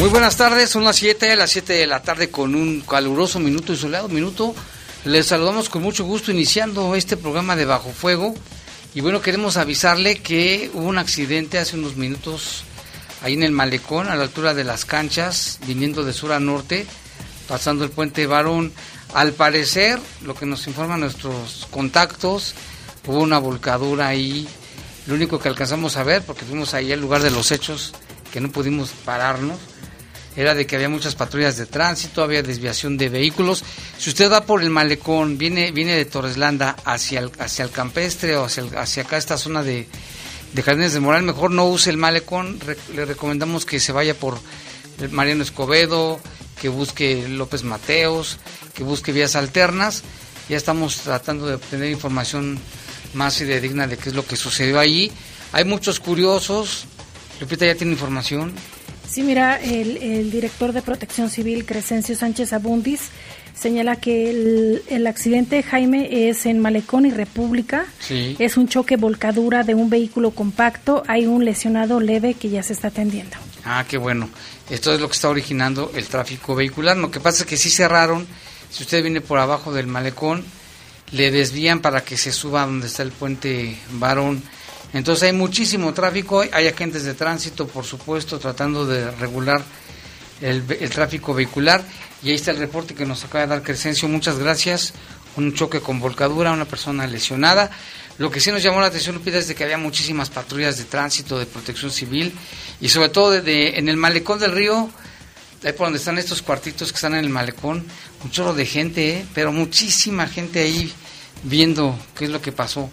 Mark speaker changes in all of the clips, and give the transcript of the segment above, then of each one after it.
Speaker 1: Muy buenas tardes, son las 7, las 7 de la tarde con un caluroso minuto y soleado minuto. Les saludamos con mucho gusto iniciando este programa de Bajo Fuego. Y bueno, queremos avisarle que hubo un accidente hace unos minutos ahí en el malecón, a la altura de las canchas, viniendo de sur a norte, pasando el puente Varón. Al parecer, lo que nos informan nuestros contactos, hubo una volcadura ahí. Lo único que alcanzamos a ver, porque fuimos ahí al lugar de los hechos, que no pudimos pararnos, era de que había muchas patrullas de tránsito, había desviación de vehículos. Si usted va por el malecón, viene, viene de Torreslanda hacia el, hacia el campestre o hacia, hacia acá, esta zona de, de Jardines de Moral, mejor no use el malecón. le recomendamos que se vaya por Mariano Escobedo, que busque López Mateos, que busque vías alternas. Ya estamos tratando de obtener información más digna de qué es lo que sucedió allí. Hay muchos curiosos. Lupita ya tiene información.
Speaker 2: Sí, mira, el, director de Protección Civil, Crescencio Sánchez Abundis, señala que el, accidente, Jaime, es en Malecón y República.
Speaker 1: Sí.
Speaker 2: Es un choque volcadura de un vehículo compacto. Hay un lesionado leve que ya se está atendiendo.
Speaker 1: Ah, qué bueno. Esto es lo que está originando el tráfico vehicular. Lo que pasa es que sí cerraron. Si usted viene por abajo del Malecón, le desvían para que se suba donde está el puente Varón entonces hay muchísimo tráfico, hay agentes de tránsito, por supuesto, tratando de regular el, tráfico vehicular. Y ahí está el reporte que nos acaba de dar Crescencio. Muchas gracias. Un choque con volcadura, una persona lesionada. Lo que sí nos llamó la atención, Lupita, es de que había muchísimas patrullas de tránsito, de protección civil y sobre todo en el malecón del río, ahí por donde están estos cuartitos que están en el malecón, un chorro de gente, ¿eh? pero muchísima gente ahí viendo qué es lo que pasó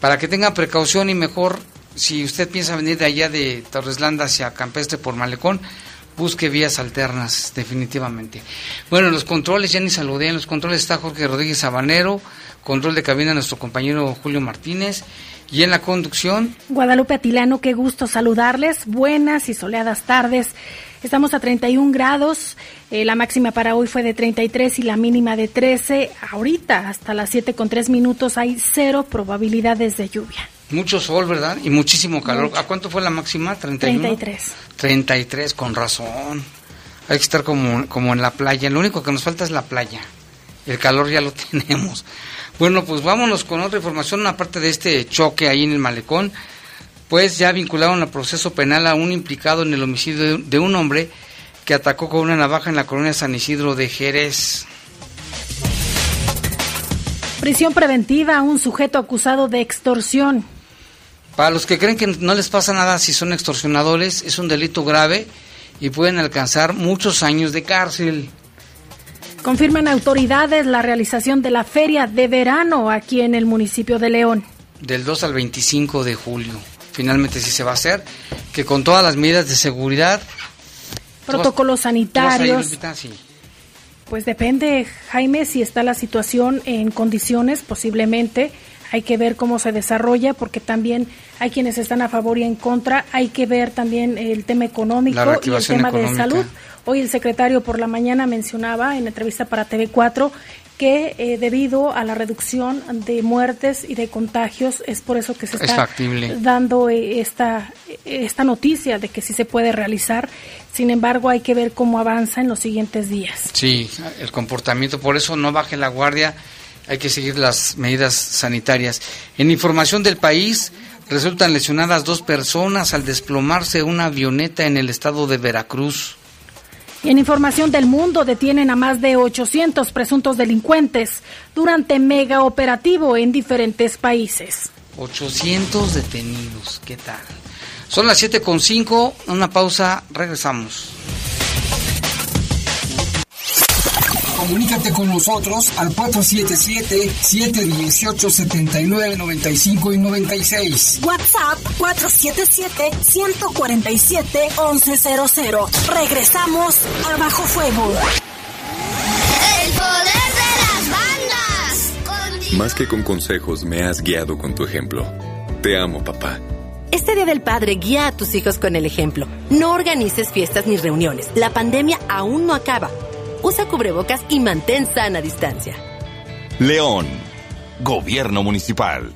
Speaker 1: para que tengan precaución y mejor, si usted piensa venir de allá de Torreslanda hacia Campestre por Malecón, busque vías alternas, definitivamente. Bueno, en los controles, ya ni saludé, en los controles está Jorge Rodríguez Sabanero, control de cabina nuestro compañero Julio Martínez, y en la conducción...
Speaker 2: Guadalupe Atilano, qué gusto saludarles, buenas y soleadas tardes. Estamos a 31 grados, eh, la máxima para hoy fue de 33 y la mínima de 13. Ahorita, hasta las 7 con 3 minutos, hay cero probabilidades de lluvia.
Speaker 1: Mucho sol, ¿verdad? Y muchísimo calor. ¿A cuánto fue la máxima? 31.
Speaker 2: 33.
Speaker 1: 33, con razón. Hay que estar como, como en la playa. Lo único que nos falta es la playa. El calor ya lo tenemos. Bueno, pues vámonos con otra información, aparte de este choque ahí en el malecón pues ya vincularon al proceso penal a un implicado en el homicidio de un hombre que atacó con una navaja en la colonia San Isidro de Jerez.
Speaker 2: Prisión preventiva a un sujeto acusado de extorsión.
Speaker 1: Para los que creen que no les pasa nada si son extorsionadores, es un delito grave y pueden alcanzar muchos años de cárcel.
Speaker 2: Confirman autoridades la realización de la feria de verano aquí en el municipio de León.
Speaker 1: Del 2 al 25 de julio finalmente sí se va a hacer, que con todas las medidas de seguridad.
Speaker 2: Protocolos sanitarios. Pues depende, Jaime, si está la situación en condiciones, posiblemente. Hay que ver cómo se desarrolla, porque también hay quienes están a favor y en contra. Hay que ver también el tema económico y el tema de salud. Hoy el secretario por la mañana mencionaba en entrevista para TV4 que eh, debido a la reducción de muertes y de contagios es por eso que se está dando eh, esta, esta noticia de que sí se puede realizar. Sin embargo, hay que ver cómo avanza en los siguientes días.
Speaker 1: Sí, el comportamiento, por eso no baje la guardia, hay que seguir las medidas sanitarias. En información del país, resultan lesionadas dos personas al desplomarse una avioneta en el estado de Veracruz.
Speaker 2: En información del mundo, detienen a más de 800 presuntos delincuentes durante mega operativo en diferentes países.
Speaker 1: 800 detenidos, ¿qué tal? Son las 7.5, una pausa, regresamos.
Speaker 3: Comunícate con nosotros al 477-718-7995 y 96.
Speaker 4: WhatsApp 477-147-1100. Regresamos a Bajo Fuego.
Speaker 5: El poder de las bandas.
Speaker 6: Más que con consejos, me has guiado con tu ejemplo. Te amo, papá.
Speaker 7: Este Día del Padre guía a tus hijos con el ejemplo. No organices fiestas ni reuniones. La pandemia aún no acaba usa cubrebocas y mantén sana distancia.
Speaker 8: León, Gobierno Municipal.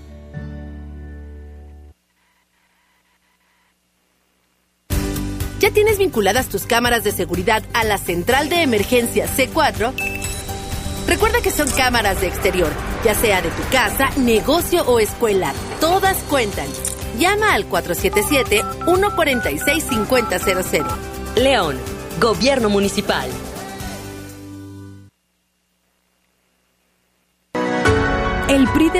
Speaker 7: ¿Ya tienes vinculadas tus cámaras de seguridad a la central de emergencia C4? Recuerda que son cámaras de exterior, ya sea de tu casa, negocio o escuela. Todas cuentan. Llama al 477-146-5000. León, Gobierno Municipal.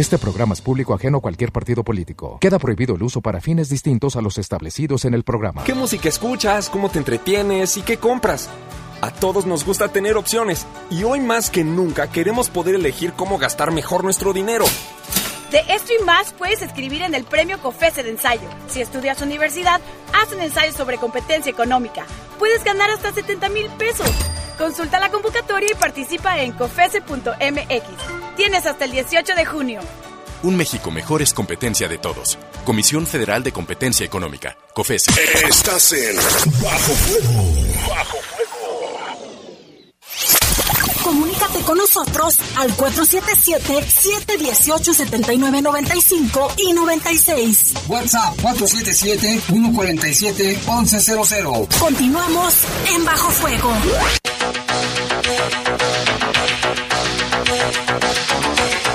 Speaker 9: Este programa es público ajeno a cualquier partido político. Queda prohibido el uso para fines distintos a los establecidos en el programa.
Speaker 10: ¿Qué música escuchas? ¿Cómo te entretienes? ¿Y qué compras? A todos nos gusta tener opciones y hoy más que nunca queremos poder elegir cómo gastar mejor nuestro dinero.
Speaker 11: De esto y más puedes escribir en el premio COFESE de ensayo. Si estudias universidad, haz un ensayo sobre competencia económica. Puedes ganar hasta 70 mil pesos. Consulta la convocatoria y participa en cofese.mx. Tienes hasta el 18 de junio.
Speaker 12: Un México mejor es competencia de todos. Comisión Federal de Competencia Económica. COFESE.
Speaker 3: Estás en Bajo Fuego. Bajo
Speaker 4: Comunícate con nosotros al 477-718-7995 y 96.
Speaker 3: WhatsApp 477-147-1100.
Speaker 4: Continuamos en Bajo Fuego.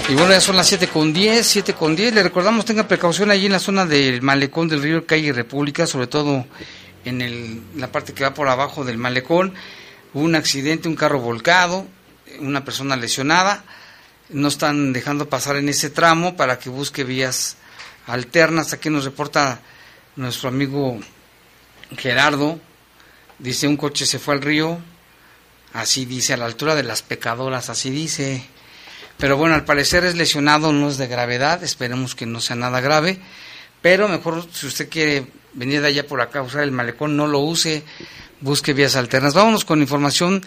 Speaker 1: Y bueno, ya son las 7 con 10, 7 con 10. Le recordamos, tenga precaución allí en la zona del malecón del río Calle República, sobre todo en el, la parte que va por abajo del malecón. Hubo un accidente, un carro volcado, una persona lesionada. No están dejando pasar en ese tramo para que busque vías alternas. Aquí nos reporta nuestro amigo Gerardo. Dice, un coche se fue al río. Así dice, a la altura de las pecadoras, así dice. Pero bueno, al parecer es lesionado, no es de gravedad. Esperemos que no sea nada grave. Pero mejor, si usted quiere venir de allá por acá, usar el malecón, no lo use. Busque vías alternas. Vámonos con información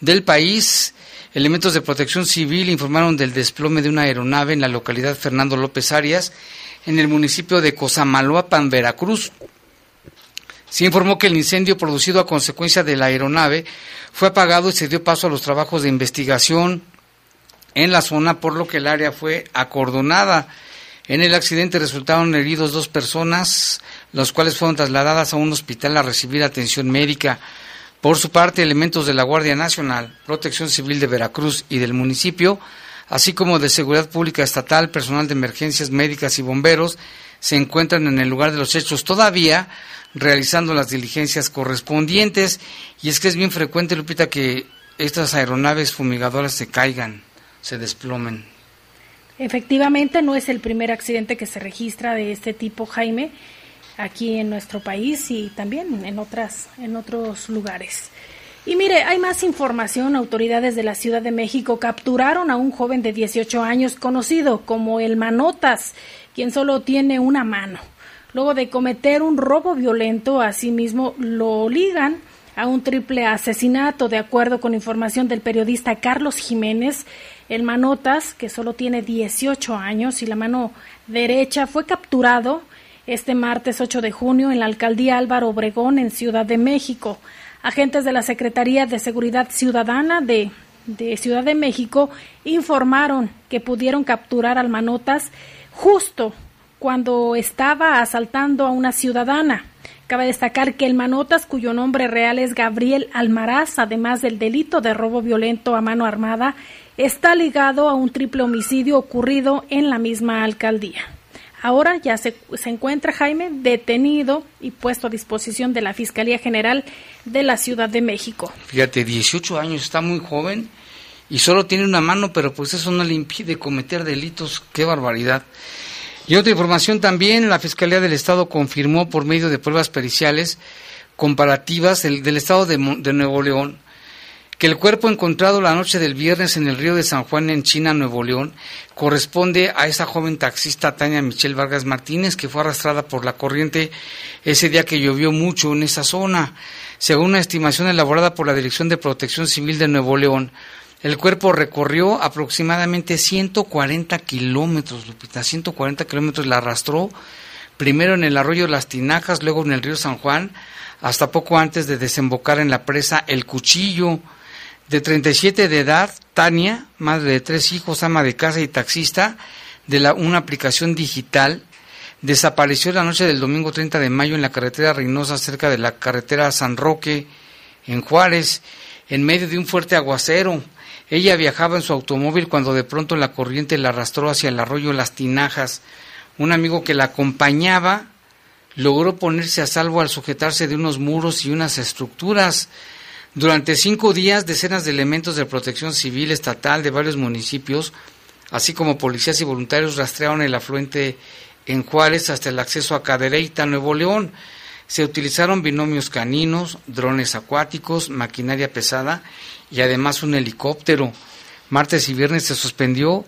Speaker 1: del país. Elementos de protección civil informaron del desplome de una aeronave en la localidad Fernando López Arias, en el municipio de Cosamaloapan, Veracruz. Se informó que el incendio producido a consecuencia de la aeronave fue apagado y se dio paso a los trabajos de investigación en la zona, por lo que el área fue acordonada. En el accidente resultaron heridos dos personas, las cuales fueron trasladadas a un hospital a recibir atención médica. Por su parte, elementos de la Guardia Nacional, Protección Civil de Veracruz y del municipio, así como de Seguridad Pública Estatal, personal de emergencias médicas y bomberos, se encuentran en el lugar de los hechos todavía realizando las diligencias correspondientes. Y es que es bien frecuente, Lupita, que estas aeronaves fumigadoras se caigan, se desplomen.
Speaker 2: Efectivamente, no es el primer accidente que se registra de este tipo, Jaime aquí en nuestro país y también en otras en otros lugares. Y mire, hay más información. Autoridades de la Ciudad de México capturaron a un joven de 18 años conocido como el Manotas, quien solo tiene una mano. Luego de cometer un robo violento, asimismo lo ligan a un triple asesinato, de acuerdo con información del periodista Carlos Jiménez. El Manotas, que solo tiene 18 años y la mano derecha, fue capturado este martes 8 de junio en la alcaldía Álvaro Obregón en Ciudad de México. Agentes de la Secretaría de Seguridad Ciudadana de, Ciudad de México informaron que pudieron capturar al Manotas justo cuando estaba asaltando a una ciudadana. Cabe destacar que el Manotas, cuyo nombre real es Gabriel Almaraz, además del delito de robo violento a mano armada, está ligado a un triple homicidio ocurrido en la misma alcaldía. Ahora ya se, se, encuentra Jaime detenido y puesto a disposición de la Fiscalía General de la Ciudad de México.
Speaker 1: Fíjate, 18 años, está muy joven y solo tiene una mano, pero pues eso no le impide cometer delitos. Qué barbaridad. Y otra información también, la Fiscalía del Estado confirmó por medio de pruebas periciales comparativas del, del Estado de, de Nuevo León que el cuerpo encontrado la noche del viernes en el río de San Juan en China, Nuevo León, corresponde a esa joven taxista Tania Michelle Vargas Martínez que fue arrastrada por la corriente ese día que llovió mucho en esa zona. Según una estimación elaborada por la Dirección de Protección Civil de Nuevo León, el cuerpo recorrió aproximadamente 140 kilómetros, Lupita, 140 kilómetros la arrastró, primero en el arroyo Las Tinajas, luego en el río San Juan, hasta poco antes de desembocar en la presa El Cuchillo de 37 de edad, Tania, madre de tres hijos, ama de casa y taxista de la, una aplicación digital, desapareció la noche del domingo 30 de mayo en la carretera Reynosa, cerca de la carretera San Roque, en Juárez, en medio de un fuerte aguacero. Ella viajaba en su automóvil cuando de pronto la corriente la arrastró hacia el arroyo Las Tinajas. Un amigo que la acompañaba logró ponerse a salvo al sujetarse de unos muros y unas estructuras. Durante cinco días, decenas de elementos de protección civil estatal de varios municipios, así como policías y voluntarios, rastrearon el afluente en Juárez hasta el acceso a Cadereyta, Nuevo León. Se utilizaron binomios caninos, drones acuáticos, maquinaria pesada y además un helicóptero. Martes y viernes se suspendió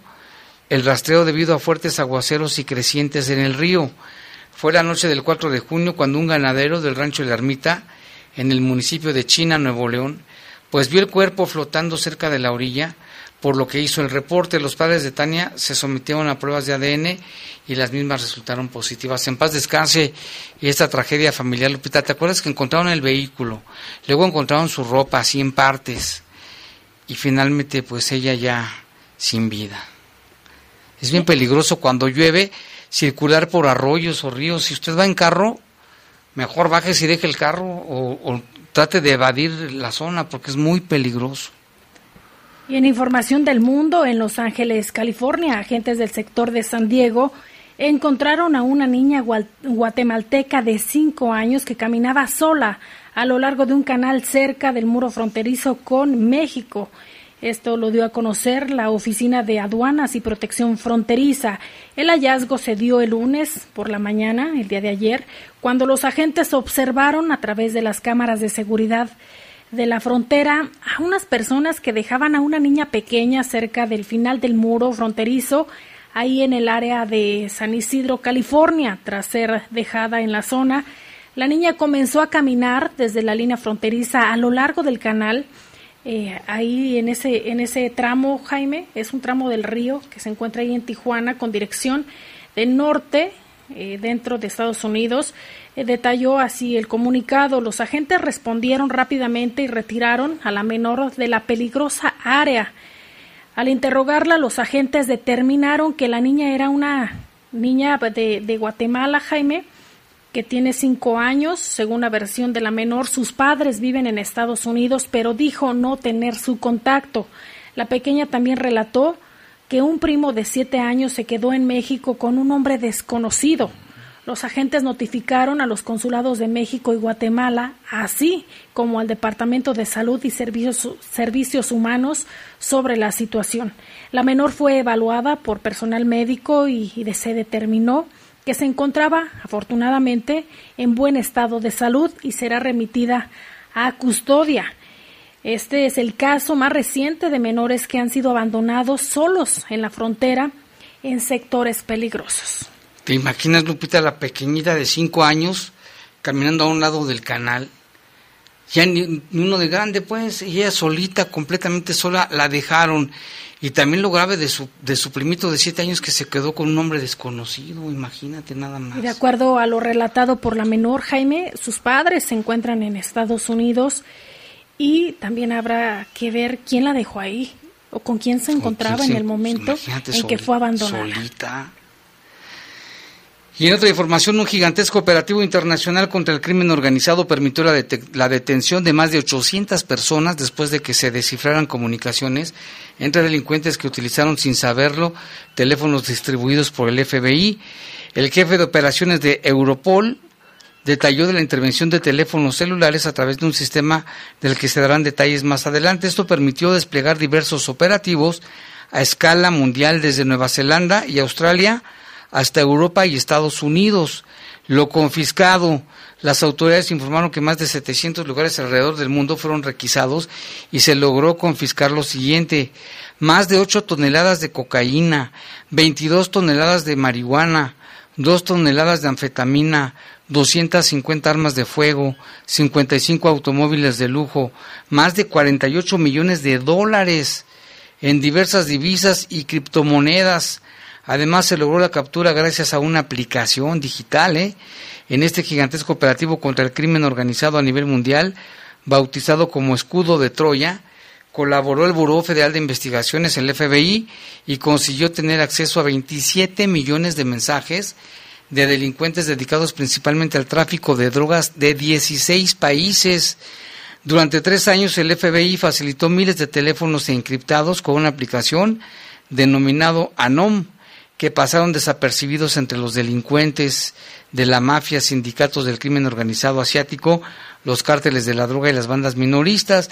Speaker 1: el rastreo debido a fuertes aguaceros y crecientes en el río. Fue la noche del 4 de junio cuando un ganadero del rancho de la Ermita en el municipio de China, Nuevo León, pues vio el cuerpo flotando cerca de la orilla, por lo que hizo el reporte. Los padres de Tania se sometieron a pruebas de ADN y las mismas resultaron positivas. En paz descanse y esta tragedia familiar, Lupita, ¿te acuerdas que encontraron el vehículo? Luego encontraron su ropa así en partes y finalmente pues ella ya sin vida. Es bien peligroso cuando llueve circular por arroyos o ríos. Si usted va en carro, mejor baje y deje el carro o, trate de evadir la zona porque es muy peligroso.
Speaker 2: Y en información del mundo, en Los Ángeles, California, agentes del sector de San Diego encontraron a una niña guatemalteca de cinco años que caminaba sola a lo largo de un canal cerca del muro fronterizo con México. Esto lo dio a conocer la Oficina de Aduanas y Protección Fronteriza. El hallazgo se dio el lunes por la mañana, el día de ayer, cuando los agentes observaron a través de las cámaras de seguridad de la frontera a unas personas que dejaban a una niña pequeña cerca del final del muro fronterizo, ahí en el área de San Isidro, California, tras ser dejada en la zona. La niña comenzó a caminar desde la línea fronteriza a lo largo del canal eh, ahí en ese, en ese tramo, Jaime, es un tramo del río que se encuentra ahí en Tijuana con dirección de norte eh, dentro de Estados Unidos. Eh, detalló así el comunicado. Los agentes respondieron rápidamente y retiraron a la menor de la peligrosa área. Al interrogarla, los agentes determinaron que la niña era una niña de, de Guatemala, Jaime, que tiene cinco años, según la versión de la menor. Sus padres viven en Estados Unidos, pero dijo no tener su contacto. La pequeña también relató que un primo de siete años se quedó en México con un hombre desconocido. Los agentes notificaron a los consulados de México y Guatemala, así como al Departamento de Salud y Servicios, Servicios Humanos, sobre la situación. La menor fue evaluada por personal médico y, y se determinó que se encontraba afortunadamente en buen estado de salud y será remitida a custodia. Este es el caso más reciente de menores que han sido abandonados solos en la frontera en sectores peligrosos.
Speaker 1: ¿Te imaginas, Lupita, la pequeñita de cinco años caminando a un lado del canal? Ya ni uno de grande, pues, y ella solita, completamente sola, la dejaron. Y también lo grave de su, de su primito de siete años que se quedó con un hombre desconocido, imagínate nada más.
Speaker 2: Y de acuerdo a lo relatado por la menor, Jaime, sus padres se encuentran en Estados Unidos y también habrá que ver quién la dejó ahí o con quién se encontraba en el momento en que fue abandonada.
Speaker 1: Solita. Y en otra información, un gigantesco operativo internacional contra el crimen organizado permitió la, la, detención de más de 800 personas después de que se descifraran comunicaciones entre delincuentes que utilizaron sin saberlo teléfonos distribuidos por el FBI. El jefe de operaciones de Europol detalló de la intervención de teléfonos celulares a través de un sistema del que se darán detalles más adelante. Esto permitió desplegar diversos operativos a escala mundial desde Nueva Zelanda y Australia hasta Europa y Estados Unidos. Lo confiscado, las autoridades informaron que más de 700 lugares alrededor del mundo fueron requisados y se logró confiscar lo siguiente, más de 8 toneladas de cocaína, 22 toneladas de marihuana, 2 toneladas de anfetamina, 250 armas de fuego, 55 automóviles de lujo, más de 48 millones de dólares en diversas divisas y criptomonedas, Además, se logró la captura gracias a una aplicación digital ¿eh? en este gigantesco operativo contra el crimen organizado a nivel mundial, bautizado como Escudo de Troya. Colaboró el Buró Federal de Investigaciones, el FBI, y consiguió tener acceso a 27 millones de mensajes de delincuentes dedicados principalmente al tráfico de drogas de 16 países. Durante tres años el FBI facilitó miles de teléfonos encriptados con una aplicación denominado ANOM, que pasaron desapercibidos entre los delincuentes de la mafia, sindicatos del crimen organizado asiático, los cárteles de la droga y las bandas minoristas.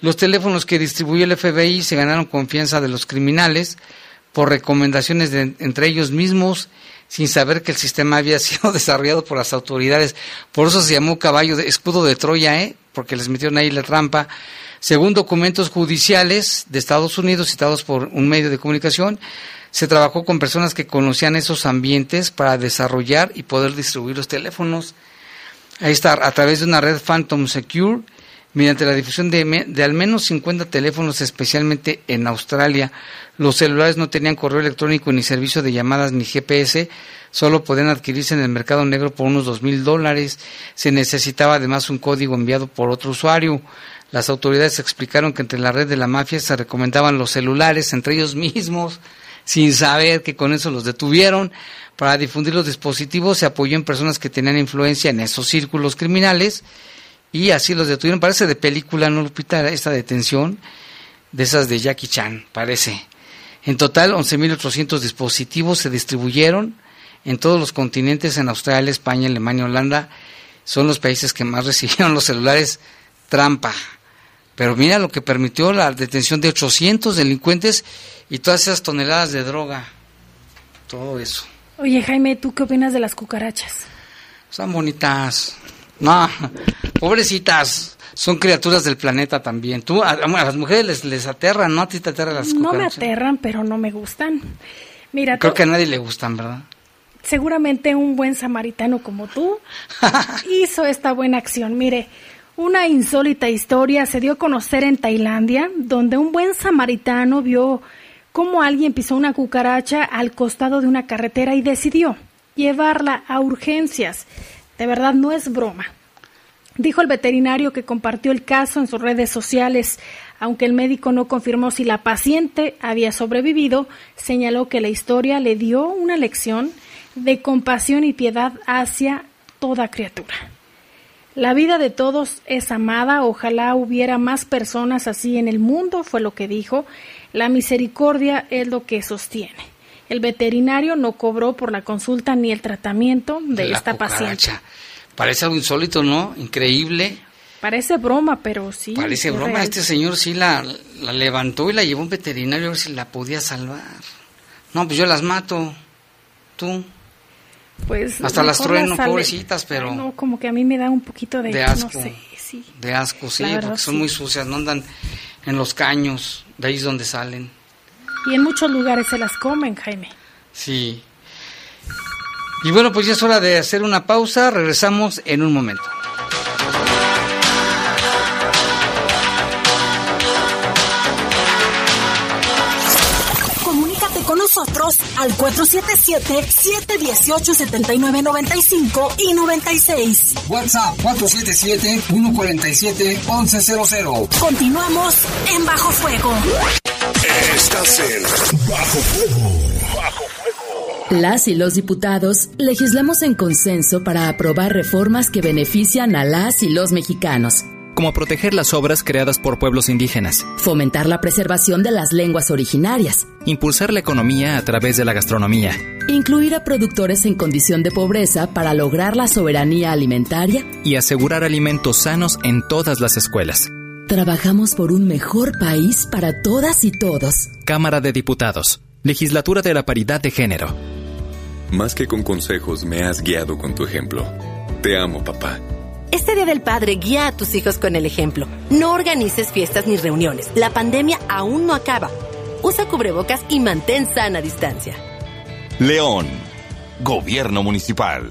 Speaker 1: Los teléfonos que distribuyó el FBI se ganaron confianza de los criminales por recomendaciones entre ellos mismos, sin saber que el sistema había sido desarrollado por las autoridades. Por eso se llamó caballo de escudo de Troya, ¿eh? porque les metieron ahí la trampa. Según documentos judiciales de Estados Unidos citados por un medio de comunicación, se trabajó con personas que conocían esos ambientes para desarrollar y poder distribuir los teléfonos. Ahí está, a través de una red Phantom Secure, mediante la difusión de, de, al menos 50 teléfonos, especialmente en Australia. Los celulares no tenían correo electrónico ni servicio de llamadas ni GPS, solo podían adquirirse en el mercado negro por unos dos mil dólares. Se necesitaba además un código enviado por otro usuario. Las autoridades explicaron que entre la red de la mafia se recomendaban los celulares entre ellos mismos sin saber que con eso los detuvieron. Para difundir los dispositivos se apoyó en personas que tenían influencia en esos círculos criminales y así los detuvieron. Parece de película, ¿no, Lupita? Esta detención de esas de Jackie Chan, parece. En total, 11.800 dispositivos se distribuyeron en todos los continentes, en Australia, España, Alemania, Holanda. Son los países que más recibieron los celulares trampa. Pero mira lo que permitió la detención de 800 delincuentes y todas esas toneladas de droga. Todo eso.
Speaker 2: Oye, Jaime, ¿tú qué opinas de las cucarachas?
Speaker 1: Son bonitas. No, pobrecitas. Son criaturas del planeta también. Tú, a, las mujeres les, les aterran, ¿no? A ti te aterran las cucarachas.
Speaker 2: No me aterran, pero no me gustan. Mira,
Speaker 1: Creo que a nadie le gustan, ¿verdad?
Speaker 2: Seguramente un buen samaritano como tú hizo esta buena acción. Mire, una insólita historia se dio a conocer en Tailandia, donde un buen samaritano vio cómo alguien pisó una cucaracha al costado de una carretera y decidió llevarla a urgencias. De verdad no es broma. Dijo el veterinario que compartió el caso en sus redes sociales. Aunque el médico no confirmó si la paciente había sobrevivido, señaló que la historia le dio una lección de compasión y piedad hacia toda criatura. La vida de todos es amada, ojalá hubiera más personas así en el mundo, fue lo que dijo. La misericordia es lo que sostiene. El veterinario no cobró por la consulta ni el tratamiento de, esta paciente.
Speaker 1: Parece algo insólito, ¿no? Increíble.
Speaker 2: Parece broma, pero sí.
Speaker 1: Parece broma. Este señor sí la, la levantó y la llevó a un veterinario a ver si la podía salvar. No, pues yo las mato. Tú.
Speaker 2: Pues
Speaker 1: hasta las trueno, pobrecitas, pero
Speaker 2: no, como que a mí me da un poquito de,
Speaker 1: asco,
Speaker 2: no sé, sí.
Speaker 1: de asco, sí, porque son muy sucias, no andan en los caños, de ahí es donde salen.
Speaker 2: Y en muchos lugares se las comen, Jaime.
Speaker 1: Sí. Y bueno, pues ya es hora de hacer una pausa, regresamos en un momento.
Speaker 4: Al 477-718-7995 y 96.
Speaker 3: WhatsApp 477-147-1100.
Speaker 4: Continuamos en Bajo Fuego.
Speaker 13: Estás en Bajo Fuego. Bajo
Speaker 14: Fuego. Las y los diputados legislamos en consenso para aprobar reformas que benefician a las y los mexicanos
Speaker 15: como proteger las obras creadas por pueblos indígenas,
Speaker 14: fomentar la preservación de las lenguas originarias,
Speaker 15: impulsar la economía a través de la gastronomía,
Speaker 14: incluir a productores en condición de pobreza para lograr la soberanía alimentaria
Speaker 15: y asegurar alimentos sanos en todas las escuelas.
Speaker 14: Trabajamos por un mejor país para todas y todos.
Speaker 15: Cámara de Diputados, Legislatura de la Paridad de Género.
Speaker 6: Más que con consejos, me has guiado con tu ejemplo. Te amo, papá.
Speaker 7: Este Día del Padre guía a tus hijos con el ejemplo. No organices fiestas ni reuniones. La pandemia aún no acaba. Usa cubrebocas y mantén sana distancia.
Speaker 8: León, Gobierno Municipal.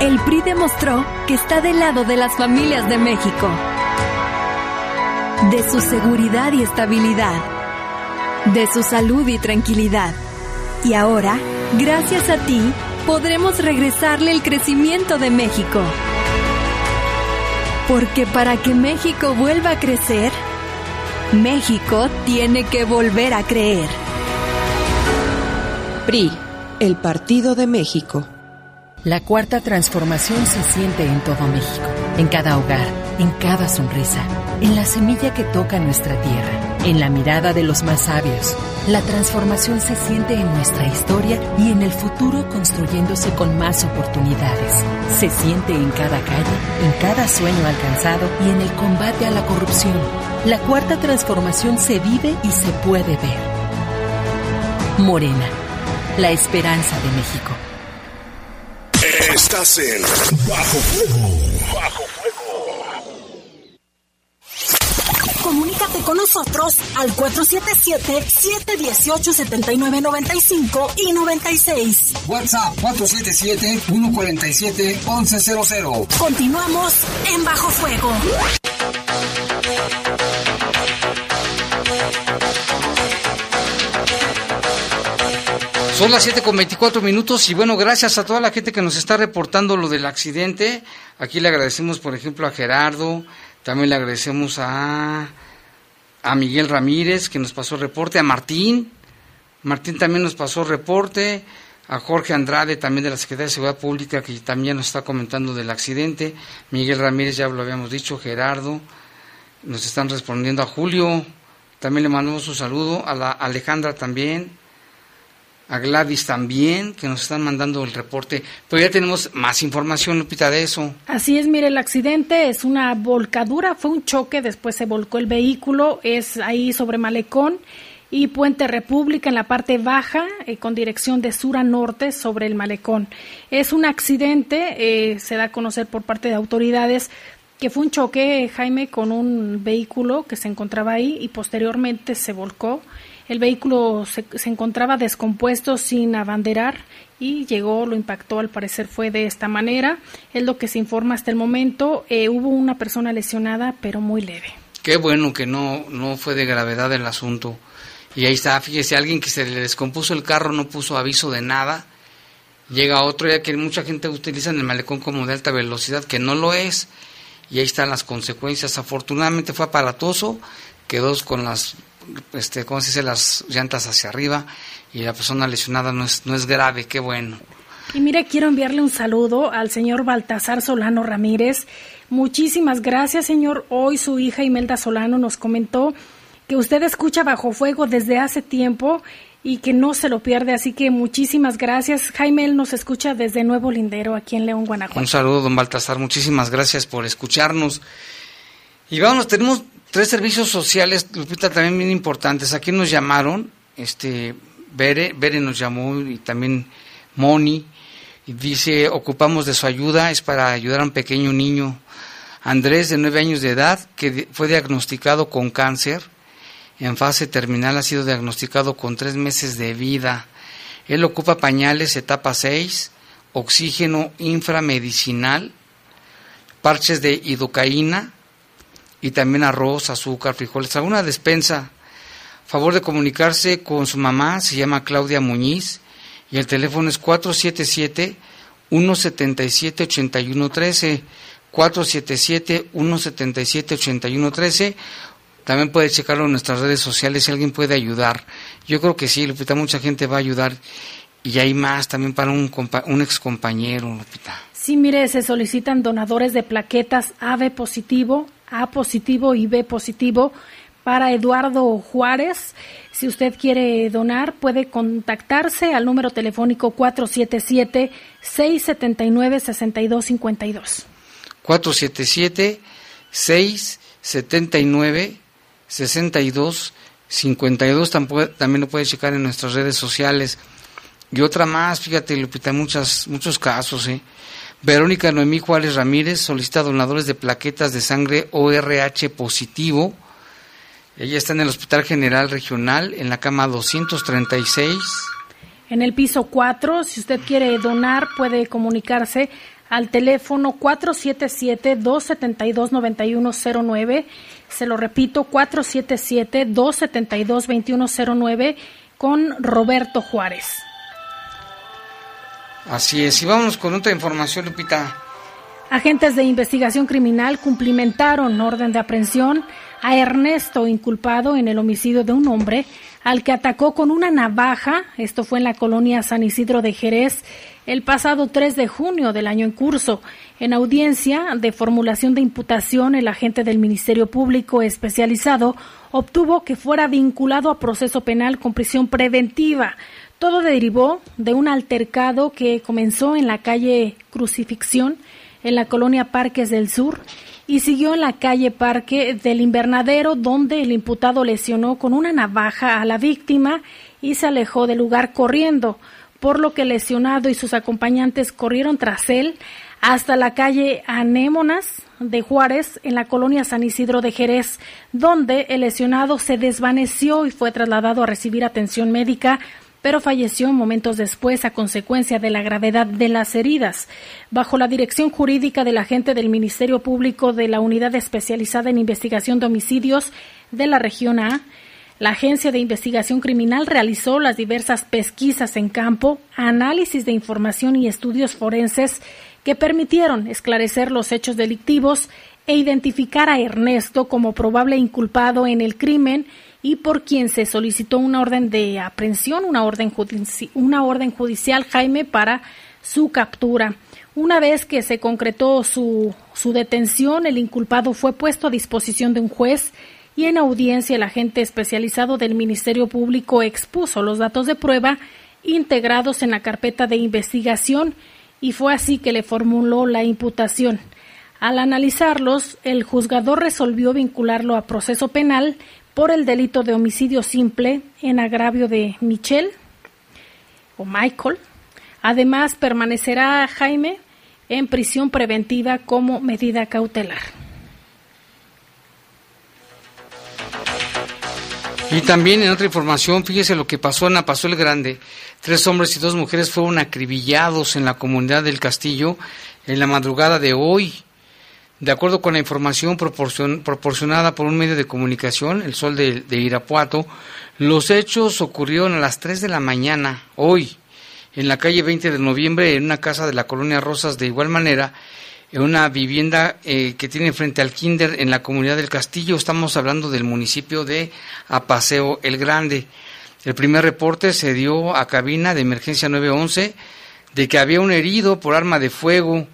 Speaker 16: El PRI demostró que está del lado de las familias de México, de su seguridad y estabilidad, de su salud y tranquilidad. Y ahora, gracias a ti, podremos regresarle el crecimiento de México. Porque para que México vuelva a crecer, México tiene que volver a creer.
Speaker 17: PRI, el Partido de México.
Speaker 18: La cuarta transformación se siente en todo México, en cada hogar, en cada sonrisa, en la semilla que toca nuestra tierra, en la mirada de los más sabios. La transformación se siente en nuestra historia y en el futuro construyéndose con más oportunidades. Se siente en cada calle, en cada sueño alcanzado y en el combate a la corrupción. La cuarta transformación se vive y se puede ver. Morena, la esperanza de México.
Speaker 13: Estás en Bajo Fuego. Bajo Fuego.
Speaker 4: Comunícate con nosotros al 477-718-7995 y 96.
Speaker 3: WhatsApp 477-147-1100.
Speaker 4: Continuamos en Bajo Fuego.
Speaker 1: Son las 7 con 24 minutos y bueno, gracias a toda la gente que nos está reportando lo del accidente. Aquí le agradecemos, por ejemplo, a Gerardo, también le agradecemos a, a Miguel Ramírez que nos pasó reporte, a Martín, Martín también nos pasó reporte, a Jorge Andrade también de la Secretaría de Seguridad Pública que también nos está comentando del accidente, Miguel Ramírez ya lo habíamos dicho, Gerardo, nos están respondiendo a Julio, también le mandamos un saludo, a la Alejandra también a Gladys también, que nos están mandando el reporte. Pero ya tenemos más información, Lupita, de eso.
Speaker 2: Así es, mire, el accidente es una volcadura, fue un choque, después se volcó el vehículo, es ahí sobre Malecón y Puente República en la parte baja, eh, con dirección de sur a norte sobre el Malecón. Es un accidente, eh, se da a conocer por parte de autoridades, que fue un choque, Jaime, con un vehículo que se encontraba ahí y posteriormente se volcó. El vehículo se, encontraba descompuesto sin abanderar y llegó, lo impactó, al parecer fue de esta manera. Es lo que se informa hasta el momento. Eh, hubo una persona lesionada, pero muy leve.
Speaker 1: Qué bueno que no, no fue de gravedad el asunto. Y ahí está, fíjese, alguien que se le descompuso el carro no puso aviso de nada. Llega otro, ya que mucha gente utiliza el malecón como de alta velocidad, que no lo es. Y ahí están las consecuencias. Afortunadamente fue aparatoso, quedó con las este, ¿cómo se dice? Las llantas hacia arriba y la persona lesionada no es, no es grave, qué bueno.
Speaker 2: Y mire, quiero enviarle un saludo al señor Baltasar Solano Ramírez. Muchísimas gracias, señor. Hoy su hija Imelda Solano nos comentó que usted escucha Bajo Fuego desde hace tiempo y que no se lo pierde. Así que muchísimas gracias. Jaime, él nos escucha desde Nuevo Lindero, aquí en León, Guanajuato.
Speaker 1: Un saludo, don Baltasar. Muchísimas gracias por escucharnos. Y vamos, tenemos tres servicios sociales, Lupita, también bien importantes. Aquí nos llamaron, este, Bere, nos llamó y también Moni, y dice, ocupamos de su ayuda, es para ayudar a un pequeño niño, Andrés, de nueve años de edad, que fue diagnosticado con cáncer. En fase terminal ha sido diagnosticado con tres meses de vida. Él ocupa pañales etapa 6, oxígeno inframedicinal, parches de idocaína, y también arroz, azúcar, frijoles, alguna despensa. Favor de comunicarse con su mamá, se llama Claudia Muñiz y el teléfono es 477 177 8113 477 177 8113 también puede checarlo en nuestras redes sociales si alguien puede ayudar. Yo creo que sí, Lupita, mucha gente va a ayudar y hay más también para un, un ex compañero, Lupita.
Speaker 2: Sí, mire, se solicitan donadores de plaquetas AB positivo, A positivo y B positivo para Eduardo Juárez. Si usted quiere donar, puede contactarse al número telefónico 477-679-6252.
Speaker 1: 477-679-6252. También lo puede checar en nuestras redes sociales. Y otra más, fíjate, Lupita, muchas, muchos casos, ¿eh? Verónica Noemí Juárez Ramírez solicita donadores de plaquetas de sangre ORH positivo. Ella está en el Hospital General Regional en la cama 236.
Speaker 2: En el piso 4, si usted quiere donar, puede comunicarse al teléfono 477-272-9109. Se lo repito, 477-272-2109 con Roberto Juárez.
Speaker 1: Así es, y vamos con otra información, Lupita.
Speaker 2: Agentes de investigación criminal cumplimentaron orden de aprehensión a Ernesto, inculpado en el homicidio de un hombre al que atacó con una navaja, esto fue en la colonia San Isidro de Jerez, el pasado 3 de junio del año en curso. En audiencia de formulación de imputación, el agente del Ministerio Público especializado obtuvo que fuera vinculado a proceso penal con prisión preventiva todo derivó de un altercado que comenzó en la calle Crucifixión, en la colonia Parques del Sur, y siguió en la calle Parque del Invernadero, donde el imputado lesionó con una navaja a la víctima y se alejó del lugar corriendo, por lo que el lesionado y sus acompañantes corrieron tras él hasta la calle Anémonas de Juárez, en la colonia San Isidro de Jerez, donde el lesionado se desvaneció y fue trasladado a recibir atención médica pero falleció momentos después a consecuencia de la gravedad de las heridas. Bajo la dirección jurídica del agente del Ministerio Público de la Unidad Especializada en Investigación de Homicidios de la región A, la Agencia de Investigación Criminal realizó las diversas pesquisas en campo, análisis de información y estudios forenses que permitieron esclarecer los hechos delictivos e identificar a Ernesto como probable inculpado en el crimen y por quien se solicitó una orden de aprehensión, una orden, una orden judicial, Jaime, para su captura. Una vez que se concretó su, su detención, el inculpado fue puesto a disposición de un juez y en audiencia el agente especializado del Ministerio Público expuso los datos de prueba integrados en la carpeta de investigación y fue así que le formuló la imputación. Al analizarlos, el juzgador resolvió vincularlo a proceso penal por el delito de homicidio simple en agravio de Michelle o Michael. Además, permanecerá Jaime en prisión preventiva como medida cautelar.
Speaker 1: Y también en otra información, fíjese lo que pasó en Pasó el Grande. Tres hombres y dos mujeres fueron acribillados en la comunidad del Castillo en la madrugada de hoy. De acuerdo con la información proporcionada por un medio de comunicación, El Sol de, de, Irapuato, los hechos ocurrieron a las 3 de la mañana, hoy, en la calle 20 de noviembre, en una casa de la colonia Rosas. De igual manera, en una vivienda eh, que tiene frente al Kinder en la comunidad del Castillo. Estamos hablando del municipio de Apaseo el Grande. El primer reporte se dio a cabina de emergencia 911 de que había un herido por arma de fuego.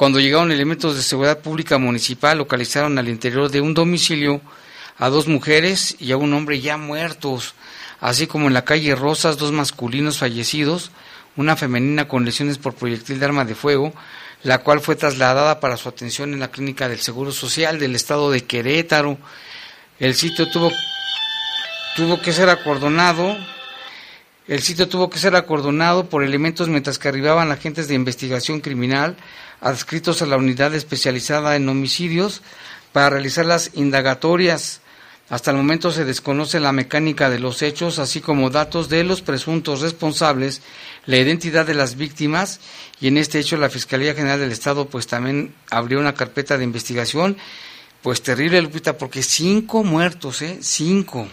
Speaker 1: Cuando llegaron elementos de seguridad pública municipal, localizaron al interior de un domicilio a dos mujeres y a un hombre ya muertos, así como en la calle Rosas dos masculinos fallecidos, una femenina con lesiones por proyectil de arma de fuego, la cual fue trasladada para su atención en la clínica del Seguro Social del estado de Querétaro. El sitio tuvo, tuvo que ser acordonado. El sitio tuvo que ser acordonado por elementos mientras que arribaban agentes de investigación criminal adscritos a la unidad especializada en homicidios para realizar las indagatorias. Hasta el momento se desconoce la mecánica de los hechos, así como datos de los presuntos responsables, la identidad de las víctimas y en este hecho la Fiscalía General del Estado pues también abrió una carpeta de investigación, pues terrible Lupita, porque cinco muertos, ¿eh? Cinco.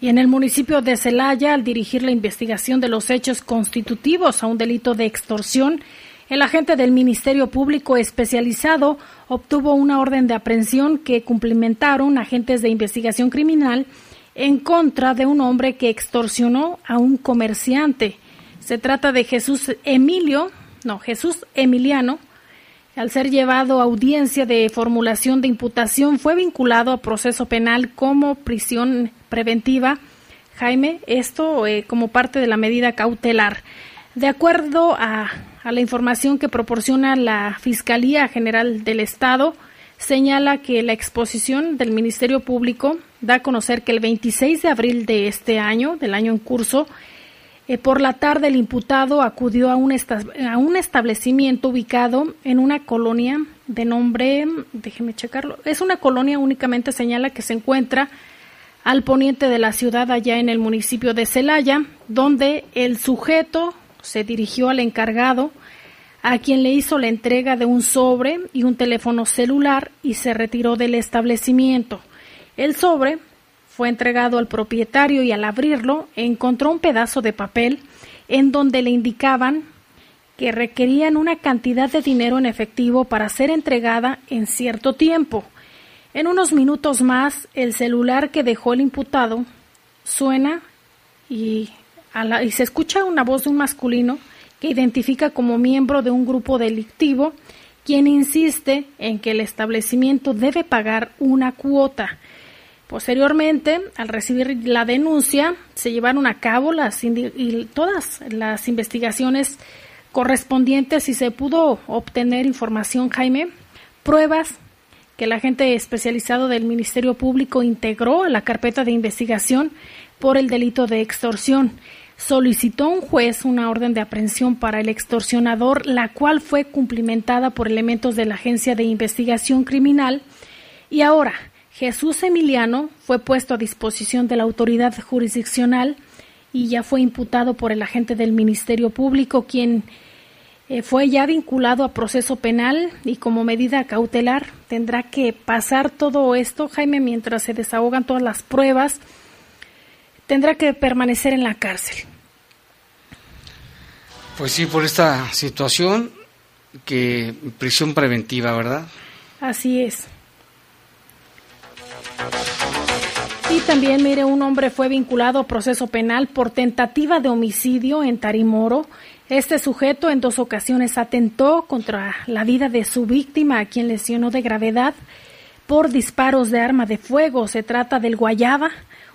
Speaker 2: Y en el municipio de Celaya, al dirigir la investigación de los hechos constitutivos a un delito de extorsión, el agente del Ministerio Público especializado obtuvo una orden de aprehensión que cumplimentaron agentes de investigación criminal en contra de un hombre que extorsionó a un comerciante. Se trata de Jesús Emilio, no, Jesús Emiliano. Al ser llevado a audiencia de formulación de imputación, fue vinculado a proceso penal como prisión preventiva. Jaime, esto eh, como parte de la medida cautelar. De acuerdo a a la información que proporciona la Fiscalía General del Estado, señala que la exposición del Ministerio Público da a conocer que el 26 de abril de este año, del año en curso, eh, por la tarde el imputado acudió a un, a un establecimiento ubicado en una colonia de nombre, déjeme checarlo, es una colonia únicamente señala que se encuentra al poniente de la ciudad allá en el municipio de Celaya, donde el sujeto se dirigió al encargado, a quien le hizo la entrega de un sobre y un teléfono celular y se retiró del establecimiento. El sobre fue entregado al propietario y al abrirlo encontró un pedazo de papel en donde le indicaban que requerían una cantidad de dinero en efectivo para ser entregada en cierto tiempo. En unos minutos más, el celular que dejó el imputado suena y y se escucha una voz de un masculino que identifica como miembro de un grupo delictivo, quien insiste en que el establecimiento debe pagar una cuota. Posteriormente, al recibir la denuncia, se llevaron a cabo las y todas las investigaciones correspondientes y se pudo obtener información, Jaime, pruebas que el agente especializado del Ministerio Público integró a la carpeta de investigación por el delito de extorsión solicitó un juez una orden de aprehensión para el extorsionador, la cual fue cumplimentada por elementos de la Agencia de Investigación Criminal. Y ahora, Jesús Emiliano fue puesto a disposición de la autoridad jurisdiccional y ya fue imputado por el agente del Ministerio Público, quien eh, fue ya vinculado a proceso penal y como medida cautelar tendrá que pasar todo esto, Jaime, mientras se desahogan todas las pruebas tendrá que permanecer en la cárcel.
Speaker 1: Pues sí, por esta situación que prisión preventiva, ¿verdad?
Speaker 2: Así es. Y también, mire, un hombre fue vinculado a proceso penal por tentativa de homicidio en Tarimoro. Este sujeto en dos ocasiones atentó contra la vida de su víctima, a quien lesionó de gravedad por disparos de arma de fuego. Se trata del Guayaba,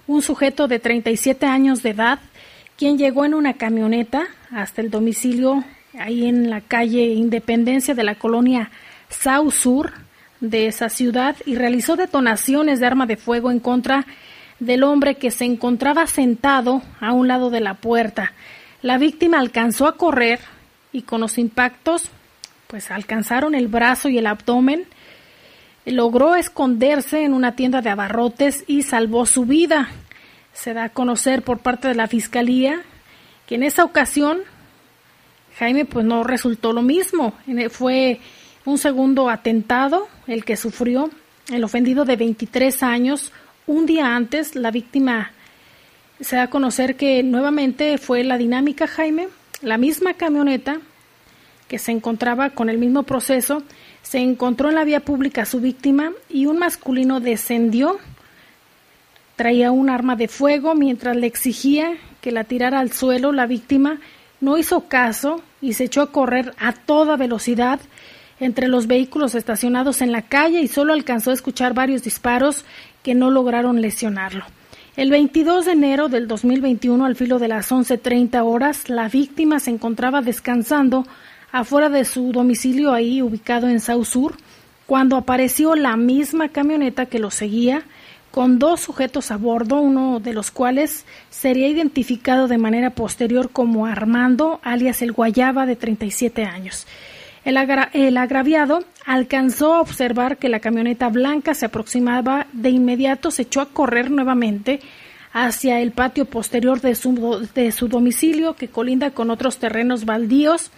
Speaker 2: un sujeto de 37 años de edad quien llegó en una camioneta hasta el domicilio ahí en la calle Independencia de la colonia Sau Sur de esa ciudad y realizó detonaciones de arma de fuego en contra del hombre que se encontraba sentado a un lado de la puerta. La víctima alcanzó a correr y con los impactos pues alcanzaron el brazo y el abdomen. Logró esconderse en una tienda de abarrotes y salvó su vida. Se da a conocer por parte de la fiscalía que en esa ocasión Jaime pues no resultó lo mismo. Fue un segundo atentado el que sufrió el ofendido de 23 años. Un día antes la víctima se da a conocer que nuevamente fue la dinámica Jaime, la misma camioneta que se encontraba con el mismo proceso, se encontró en la vía pública su víctima y un masculino descendió, traía un arma de fuego mientras le exigía que la tirara al suelo. La víctima no hizo caso y se echó a correr a toda velocidad entre los vehículos estacionados en la calle y solo alcanzó a escuchar varios disparos que no lograron lesionarlo. El 22 de enero del 2021, al filo de las 11.30 horas, la víctima se encontraba descansando afuera de su domicilio ahí ubicado en Sur, cuando apareció la misma camioneta que lo seguía con dos sujetos a bordo, uno de los cuales sería identificado de manera posterior como Armando, alias el Guayaba, de 37 años. El, el, agraviado alcanzó a observar que la camioneta blanca se aproximaba de inmediato, se echó a correr nuevamente hacia el patio posterior de su, de su domicilio que colinda con otros terrenos baldíos.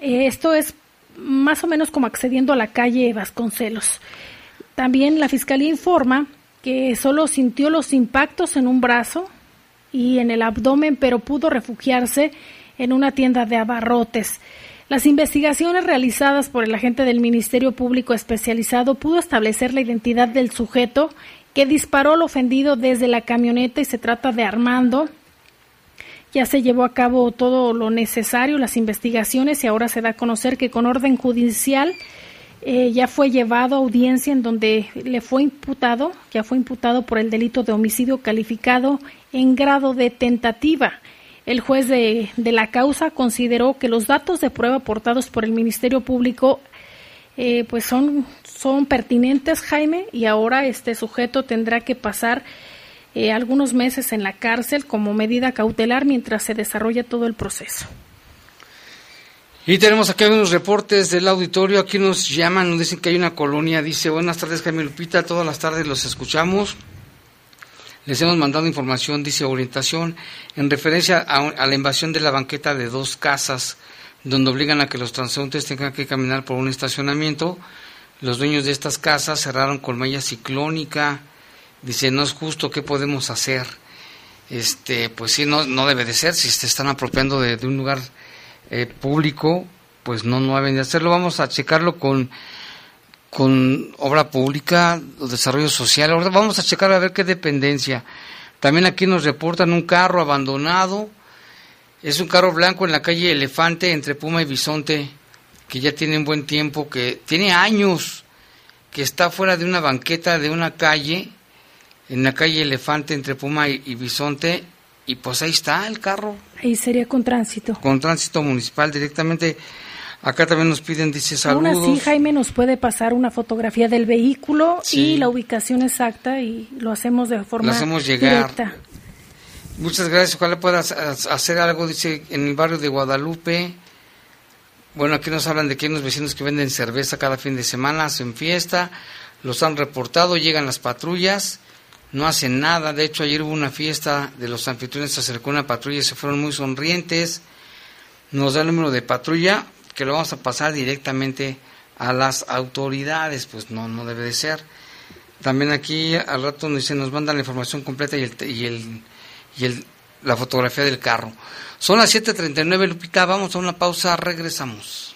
Speaker 2: Eh, esto es más o menos como accediendo a la calle Vasconcelos. También la fiscalía informa que solo sintió los impactos en un brazo y en el abdomen, pero pudo refugiarse en una tienda de abarrotes. Las investigaciones realizadas por el agente del Ministerio Público especializado pudo establecer la identidad del sujeto que disparó al ofendido desde la camioneta y se trata de Armando. Ya se llevó a cabo todo lo necesario, las investigaciones y ahora se da a conocer que con orden judicial eh, ya fue llevado a audiencia en donde le fue imputado, ya fue imputado por el delito de homicidio calificado en grado de tentativa. El juez de, la causa consideró que los datos de prueba aportados por el Ministerio Público eh, pues son, son pertinentes, Jaime, y ahora este sujeto tendrá que pasar eh, algunos meses en la cárcel como medida cautelar mientras se desarrolla todo el proceso.
Speaker 1: Y tenemos aquí algunos reportes del auditorio. Aquí nos llaman, nos dicen que hay una colonia. Dice, buenas tardes, Jaime Lupita. Todas las tardes los escuchamos. Les hemos mandado información, dice orientación, en referencia a, la invasión de la banqueta de dos casas, donde obligan a que los transeúntes tengan que caminar por un estacionamiento. Los dueños de estas casas cerraron con malla ciclónica. Dice, no es justo, ¿qué podemos hacer? Este, pues sí, no, no debe de ser, si se están apropiando de un lugar eh, público, pues no, no deben de hacerlo. Vamos a checarlo con, con obra pública, desarrollo social. Ahora vamos a checar a ver qué dependencia. También aquí nos reportan un carro abandonado. Es un carro blanco en la calle Elefante entre Puma y Bisonte, que ya tiene un buen tiempo, que tiene años, que está fuera de una banqueta de una calle, en la calle Elefante entre Puma y Bisonte, y pues ahí está el carro.
Speaker 2: Ahí sería con tránsito.
Speaker 1: Con tránsito municipal directamente. Acá también nos piden, dice saludos.
Speaker 2: Aún así, Jaime nos puede pasar una fotografía del vehículo y la ubicación exacta y lo hacemos de forma lo hacemos llegar. directa.
Speaker 1: Muchas gracias. Ojalá puedas hacer algo, dice, en el barrio de Guadalupe. Bueno, aquí nos hablan de que hay unos vecinos que venden cerveza cada fin de semana, hacen fiesta, los han reportado, llegan las patrullas no hacen nada. De hecho, ayer hubo una fiesta de los anfitriones, se acercó una patrulla y se fueron muy sonrientes. Nos da el número de patrulla que lo vamos a pasar directamente a las autoridades, pues no, no debe de ser. También aquí al rato nos dicen, nos mandan la información completa y el, y el, y el la fotografía del carro. Son las 7:39, Lupita, vamos a una pausa, regresamos.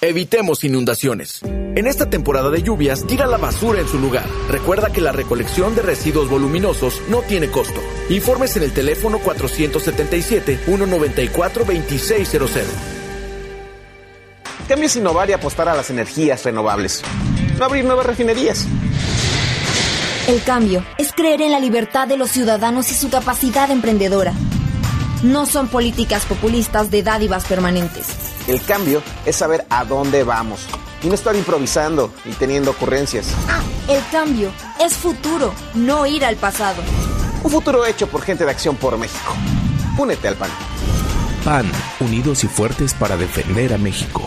Speaker 19: Evitemos inundaciones. En esta temporada de lluvias, tira la basura en su lugar. Recuerda que la recolección de residuos voluminosos no tiene costo. Informes en el teléfono 477-194-2600.
Speaker 20: Cambia sin innovar y apostar a las energías renovables. No abrir nuevas refinerías.
Speaker 21: El cambio es creer en la libertad de los ciudadanos y su capacidad emprendedora. No son políticas populistas de dádivas permanentes.
Speaker 20: El cambio es saber a dónde vamos y no estar improvisando y teniendo ocurrencias.
Speaker 21: El cambio es futuro, no ir al pasado.
Speaker 20: Un futuro hecho por gente de Acción por México. Únete al PAN.
Speaker 22: PAN, unidos y fuertes para defender a México.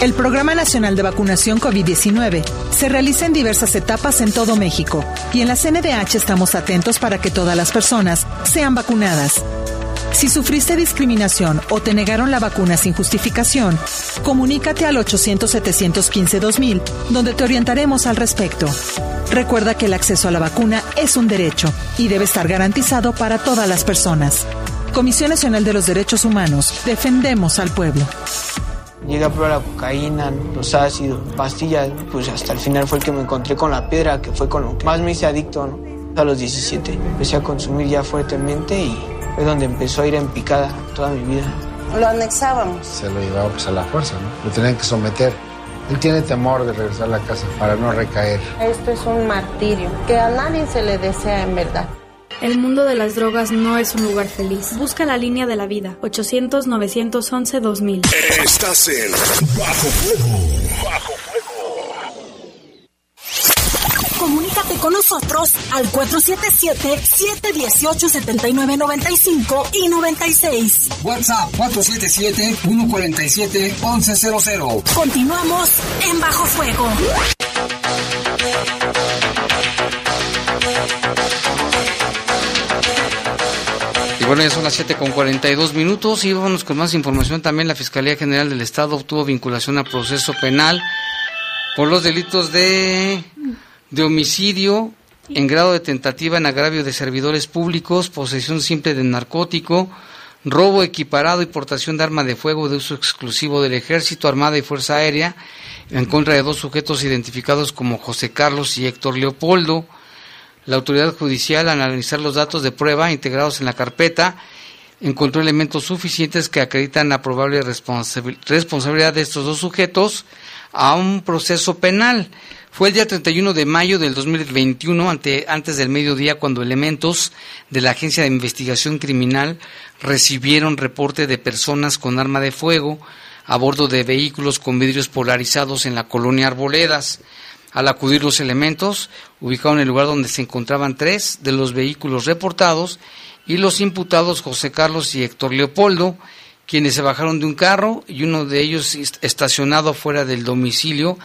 Speaker 23: El Programa Nacional de Vacunación COVID-19 se realiza en diversas etapas en todo México y en la CNDH estamos atentos para que todas las personas sean vacunadas. Si sufriste discriminación o te negaron la vacuna sin justificación, comunícate al 800-715-2000, donde te orientaremos al respecto. Recuerda que el acceso a la vacuna es un derecho y debe estar garantizado para todas las personas. Comisión Nacional de los Derechos Humanos, defendemos al pueblo.
Speaker 24: Llegué a probar la cocaína, los ácidos, pastillas, pues hasta el final fue el que me encontré con la piedra, que fue con lo que más me hice adicto. A los 17 empecé a consumir ya fuertemente y fue donde empezó a ir en picada toda mi vida.
Speaker 25: Lo anexábamos.
Speaker 26: Se lo llevaba pues a la fuerza, ¿no? Lo tenían que someter. Él tiene temor de regresar a la casa para no recaer.
Speaker 25: Esto es un martirio que a nadie se le desea en verdad.
Speaker 27: El mundo de las drogas no es un lugar feliz. Busca la línea de la vida. 800-911-2000.
Speaker 13: Estás en Bajo Fuego. Bajo
Speaker 4: Comunícate con nosotros al 477-718-7995 y 96.
Speaker 3: WhatsApp 477-147-1100.
Speaker 4: Continuamos en Bajo Fuego.
Speaker 1: Y bueno, ya son las 7 con 42 minutos y vámonos con más información. También la Fiscalía General del Estado obtuvo vinculación a proceso penal por los delitos de de homicidio en grado de tentativa en agravio de servidores públicos, posesión simple de narcótico, robo equiparado y portación de arma de fuego de uso exclusivo del Ejército, Armada y Fuerza Aérea en contra de dos sujetos identificados como José Carlos y Héctor Leopoldo. La autoridad judicial, al analizar los datos de prueba integrados en la carpeta, encontró elementos suficientes que acreditan la probable responsabilidad de estos dos sujetos a un proceso penal. Fue el día 31 de mayo del 2021, ante, antes del mediodía, cuando elementos de la Agencia de Investigación Criminal recibieron reporte de personas con arma de fuego a bordo de vehículos con vidrios polarizados en la colonia Arboledas. Al acudir los elementos, ubicaron el lugar donde se encontraban tres de los vehículos reportados y los imputados José Carlos y Héctor Leopoldo, quienes se bajaron de un carro y uno de ellos estacionado fuera del domicilio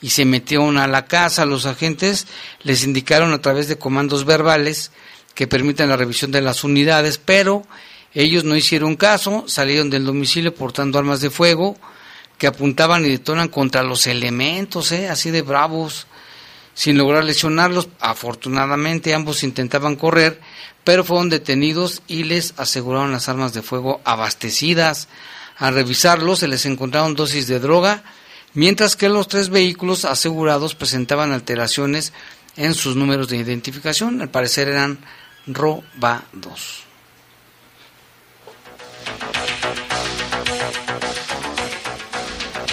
Speaker 1: y se metieron a la casa. Los agentes les indicaron a través de comandos verbales que permitan la revisión de las unidades, pero ellos no hicieron caso, salieron del domicilio portando armas de fuego que apuntaban y detonan contra los elementos, ¿eh? así de bravos, sin lograr lesionarlos. Afortunadamente ambos intentaban correr, pero fueron detenidos y les aseguraron las armas de fuego abastecidas. Al revisarlos se les encontraron dosis de droga, mientras que los tres vehículos asegurados presentaban alteraciones en sus números de identificación, al parecer eran robados.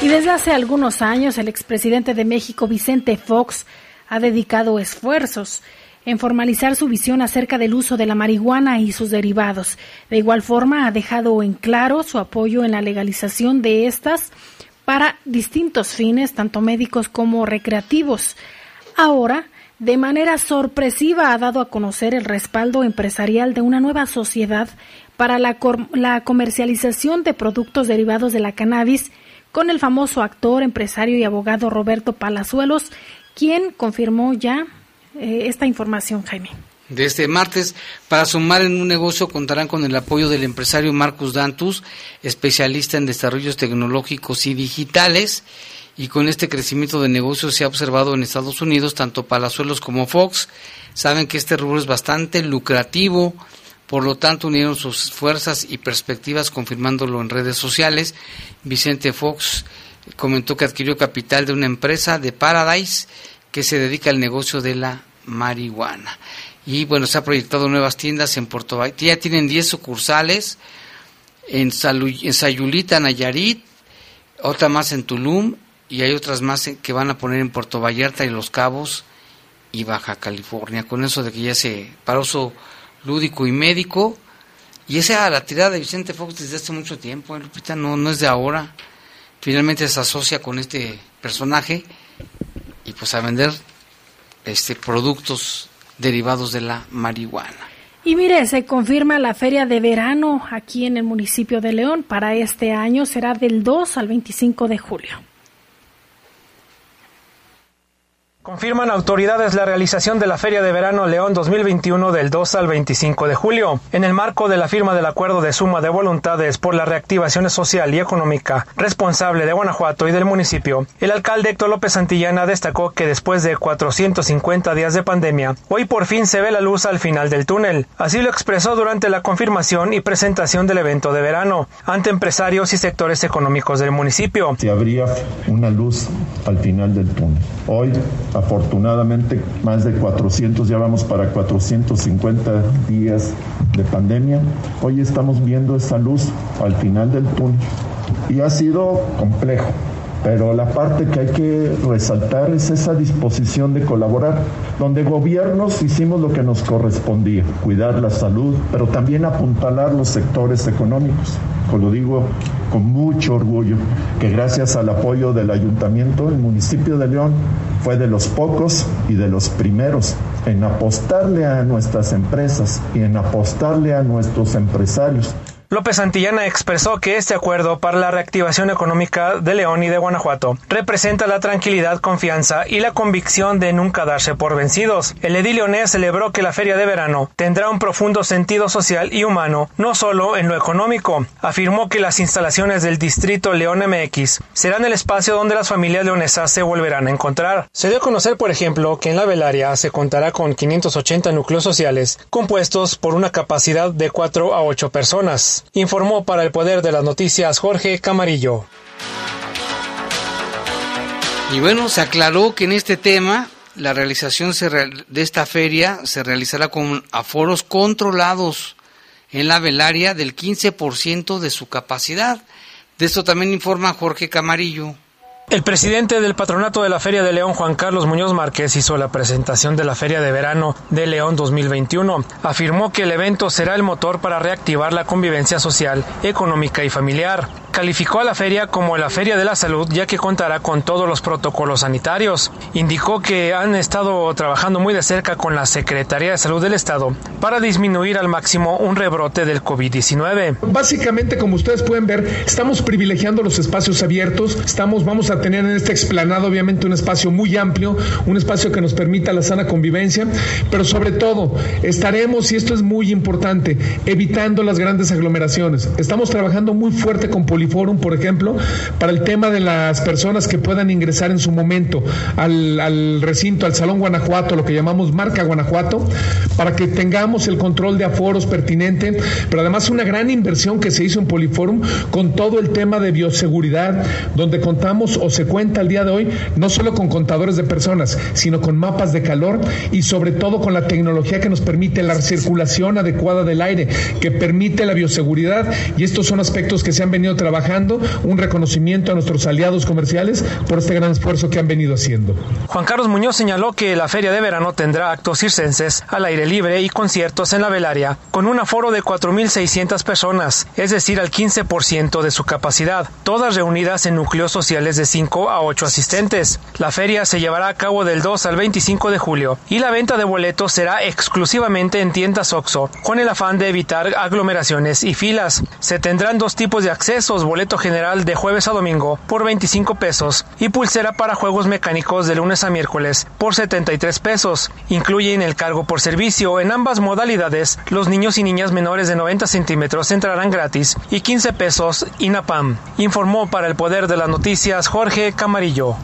Speaker 2: Y desde hace algunos años el expresidente de México, Vicente Fox, ha dedicado esfuerzos en formalizar su visión acerca del uso de la marihuana y sus derivados. De igual forma, ha dejado en claro su apoyo en la legalización de estas para distintos fines, tanto médicos como recreativos. Ahora, de manera sorpresiva, ha dado a conocer el respaldo empresarial de una nueva sociedad para la, comercialización de productos derivados de la cannabis con el famoso actor, empresario y abogado Roberto Palazuelos, quien confirmó ya eh, esta información, Jaime
Speaker 1: de este martes. Para sumar en un negocio contarán con el apoyo del empresario Marcus Dantus, especialista en desarrollos tecnológicos y digitales. Y con este crecimiento de negocios se ha observado en Estados Unidos, tanto Palazuelos como Fox saben que este rubro es bastante lucrativo, por lo tanto unieron sus fuerzas y perspectivas confirmándolo en redes sociales. Vicente Fox comentó que adquirió capital de una empresa de Paradise que se dedica al negocio de la marihuana. Y bueno, se ha proyectado nuevas tiendas en Puerto Vallarta. Ya tienen 10 sucursales en, en Sayulita, Nayarit, otra más en Tulum y hay otras más que van a poner en Puerto Vallarta y Los Cabos y Baja California. Con eso de que ya se para uso lúdico y médico. Y esa la tirada de Vicente Fox desde hace mucho tiempo, ¿eh, Lupita, no, no es de ahora. Finalmente se asocia con este personaje y pues a vender este productos derivados de la marihuana.
Speaker 2: Y mire, se confirma la feria de verano aquí en el municipio de León para este año será del 2 al 25 de julio.
Speaker 28: Confirman autoridades la realización de la Feria de Verano León 2021 del 2 al 25 de julio, en el marco de la firma del acuerdo de suma de voluntades por la reactivación social y económica responsable de Guanajuato y del municipio. El alcalde Héctor López Santillana destacó que después de 450 días de pandemia, hoy por fin se ve la luz al final del túnel. Así lo expresó durante la confirmación y presentación del evento de verano ante empresarios y sectores económicos del municipio.
Speaker 29: Se habría una luz al final del túnel. Hoy Afortunadamente, más de 400, ya vamos para 450 días de pandemia. Hoy estamos viendo esa luz al final del túnel y ha sido complejo. Pero la parte que hay que resaltar es esa disposición de colaborar, donde gobiernos hicimos lo que nos correspondía, cuidar la salud, pero también apuntalar los sectores económicos. Lo digo con mucho orgullo, que gracias al apoyo del ayuntamiento, el municipio de León fue de los pocos y de los primeros en apostarle a nuestras empresas y en apostarle a nuestros empresarios
Speaker 28: López Santillana expresó que este acuerdo para la reactivación económica de León y de Guanajuato representa la tranquilidad, confianza y la convicción de nunca darse por vencidos. El edil leonés celebró que la feria de verano tendrá un profundo sentido social y humano, no solo en lo económico. Afirmó que las instalaciones del distrito León MX serán el espacio donde las familias leonesas se volverán a encontrar. Se dio a conocer, por ejemplo, que en la velaria se contará con 580 núcleos sociales compuestos por una capacidad de 4 a 8 personas informó para el Poder de las Noticias Jorge Camarillo.
Speaker 1: Y bueno, se aclaró que en este tema la realización de esta feria se realizará con aforos controlados en la velaria del 15% de su capacidad. De esto también informa Jorge Camarillo.
Speaker 28: El presidente del patronato de la Feria de León, Juan Carlos Muñoz Márquez, hizo la presentación de la Feria de Verano de León 2021. Afirmó que el evento será el motor para reactivar la convivencia social, económica y familiar. Calificó a la feria como la Feria de la Salud ya que contará con todos los protocolos sanitarios. Indicó que han estado trabajando muy de cerca con la Secretaría de Salud del Estado para disminuir al máximo un rebrote del COVID-19.
Speaker 30: Básicamente, como ustedes pueden ver, estamos privilegiando los espacios abiertos, estamos, vamos tener en esta explanada obviamente un espacio muy amplio, un espacio que nos permita la sana convivencia, pero sobre todo estaremos, y esto es muy importante, evitando las grandes aglomeraciones. Estamos trabajando muy fuerte con Poliforum, por ejemplo, para el tema de las personas que puedan ingresar en su momento al, al recinto, al Salón Guanajuato, lo que llamamos Marca Guanajuato, para que tengamos el control de aforos pertinente, pero además una gran inversión que se hizo en Poliforum con todo el tema de bioseguridad, donde contamos o se cuenta al día de hoy no solo con contadores de personas, sino con mapas de calor y sobre todo con la tecnología que nos permite la circulación adecuada del aire, que permite la bioseguridad y estos son aspectos que se han venido trabajando, un reconocimiento a nuestros aliados comerciales por este gran esfuerzo que han venido haciendo.
Speaker 28: Juan Carlos Muñoz señaló que la feria de verano tendrá actos circenses al aire libre y conciertos en la velaria con un aforo de 4.600 personas, es decir, al 15% de su capacidad, todas reunidas en núcleos sociales de 5 a 8 asistentes. La feria se llevará a cabo del 2 al 25 de julio y la venta de boletos será exclusivamente en tiendas OXO, con el afán de evitar aglomeraciones y filas. Se tendrán dos tipos de accesos, boleto general de jueves a domingo por 25 pesos y pulsera para juegos mecánicos de lunes a miércoles por 73 pesos. Incluyen el cargo por servicio. En ambas modalidades, los niños y niñas menores de 90 centímetros entrarán gratis y 15 pesos INAPAM. Informó para el Poder de las Noticias Jorge Camarillo.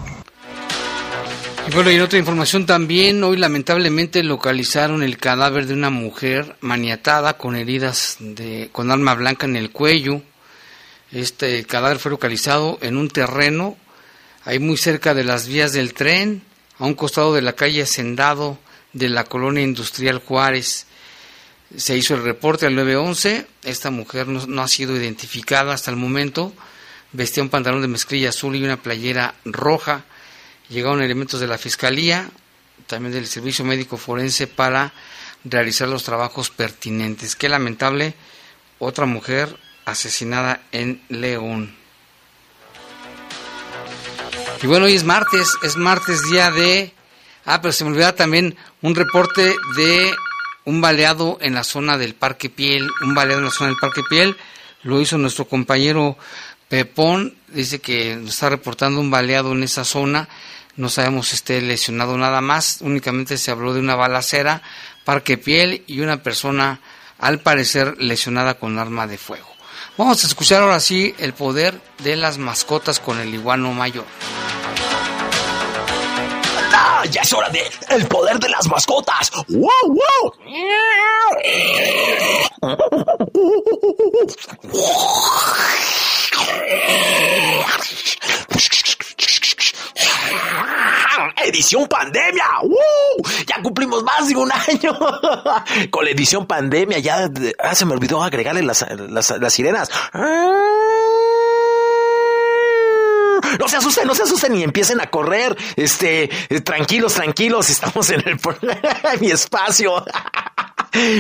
Speaker 1: Y bueno, y otra información también, hoy lamentablemente localizaron el cadáver de una mujer maniatada con heridas de, con arma blanca en el cuello. Este cadáver fue localizado en un terreno ahí muy cerca de las vías del tren, a un costado de la calle Sendado de la colonia industrial Juárez. Se hizo el reporte al 911, esta mujer no, ha sido identificada hasta el momento, vestía un pantalón de mezclilla azul y una playera roja. Llegaron elementos de la Fiscalía, también del Servicio Médico Forense para realizar los trabajos pertinentes. Qué lamentable, otra mujer asesinada en León. Y bueno, hoy es martes, es martes día de... Ah, pero se me olvidaba también un reporte de un baleado en la zona del Parque Piel, un baleado en la zona del Parque Piel, lo hizo nuestro compañero Pepón, dice que nos está reportando un baleado en esa zona, no sabemos si esté lesionado nada más, únicamente se habló de una balacera, Parque Piel y una persona al parecer lesionada con arma de fuego. Vamos a escuchar ahora sí el poder de las mascotas con el iguano mayor.
Speaker 31: ¡Ah! Ya es hora de el poder de las mascotas. ¡Wow, wow! Edición pandemia. Ya cumplimos más de un año. Con la edición pandemia ya ah, se me olvidó agregarle las, las, sirenas. No se asusten, no se asusten y empiecen a correr. Este, tranquilos, tranquilos, estamos en el mi espacio.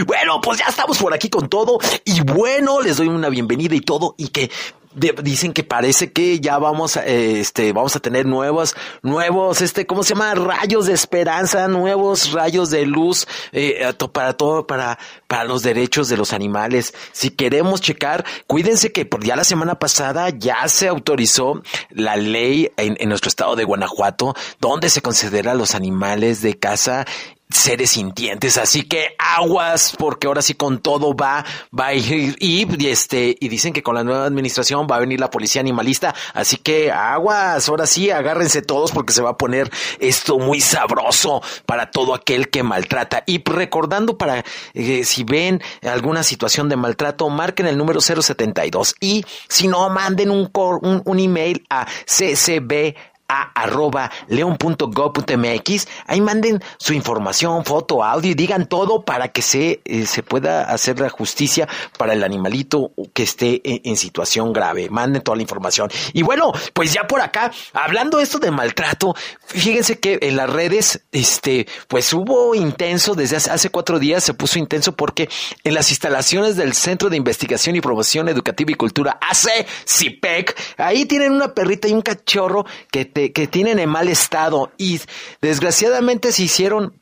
Speaker 31: Bueno, pues ya estamos por aquí con todo y bueno, les doy una bienvenida y todo y que dicen que parece que ya vamos a, este, vamos a tener nuevos, nuevos, este, ¿cómo se llama? Rayos de esperanza, nuevos rayos de luz, eh, para todo, para, para los derechos de los animales. Si queremos checar, cuídense que por ya la semana pasada ya se autorizó la ley en, en nuestro estado de Guanajuato, donde se considera los animales de casa seres sintientes, así que aguas, porque ahora sí con todo va, va a ir, y, este, y dicen que con la nueva administración va a venir la policía animalista, así que aguas, ahora sí, agárrense todos porque se va a poner esto muy sabroso para todo aquel que maltrata. Y recordando para, eh, si ven alguna situación de maltrato, marquen el número 072 y si no, manden un, un, un email a ccb a arroba leon.gov.mx. Ahí manden su información, foto, audio y digan todo para que se, eh, se pueda hacer la justicia para el animalito que esté en, situación grave. Manden toda la información. Y bueno, pues ya por acá, hablando esto de maltrato, fíjense que en las redes, este, pues hubo intenso, desde hace, hace cuatro días se puso intenso porque en las instalaciones del Centro de Investigación y Promoción Educativa y Cultura, AC, CIPEC, ahí tienen una perrita y un cachorro que te que, tienen en mal estado y desgraciadamente se hicieron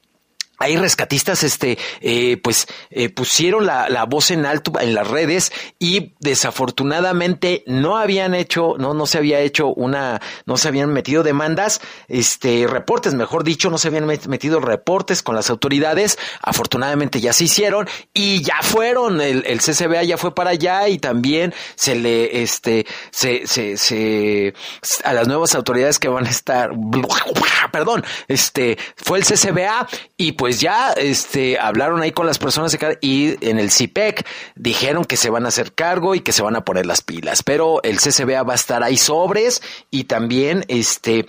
Speaker 31: hay rescatistas, este, eh, pues, eh, pusieron la, la, voz en alto en las redes y desafortunadamente no habían hecho, no, no se había hecho una, no se habían metido demandas, este, reportes, mejor dicho, no se habían metido reportes con las autoridades. Afortunadamente ya se hicieron y ya fueron, el, el CCBA ya fue para allá y también se le, este, se, se, se, a las nuevas autoridades que van a estar, perdón, este, fue el CCBA y pues pues ya este, hablaron ahí con las personas de y en el CIPEC dijeron que se van a hacer cargo y que se van a poner las pilas. Pero el CCBA va a estar ahí sobres y también este,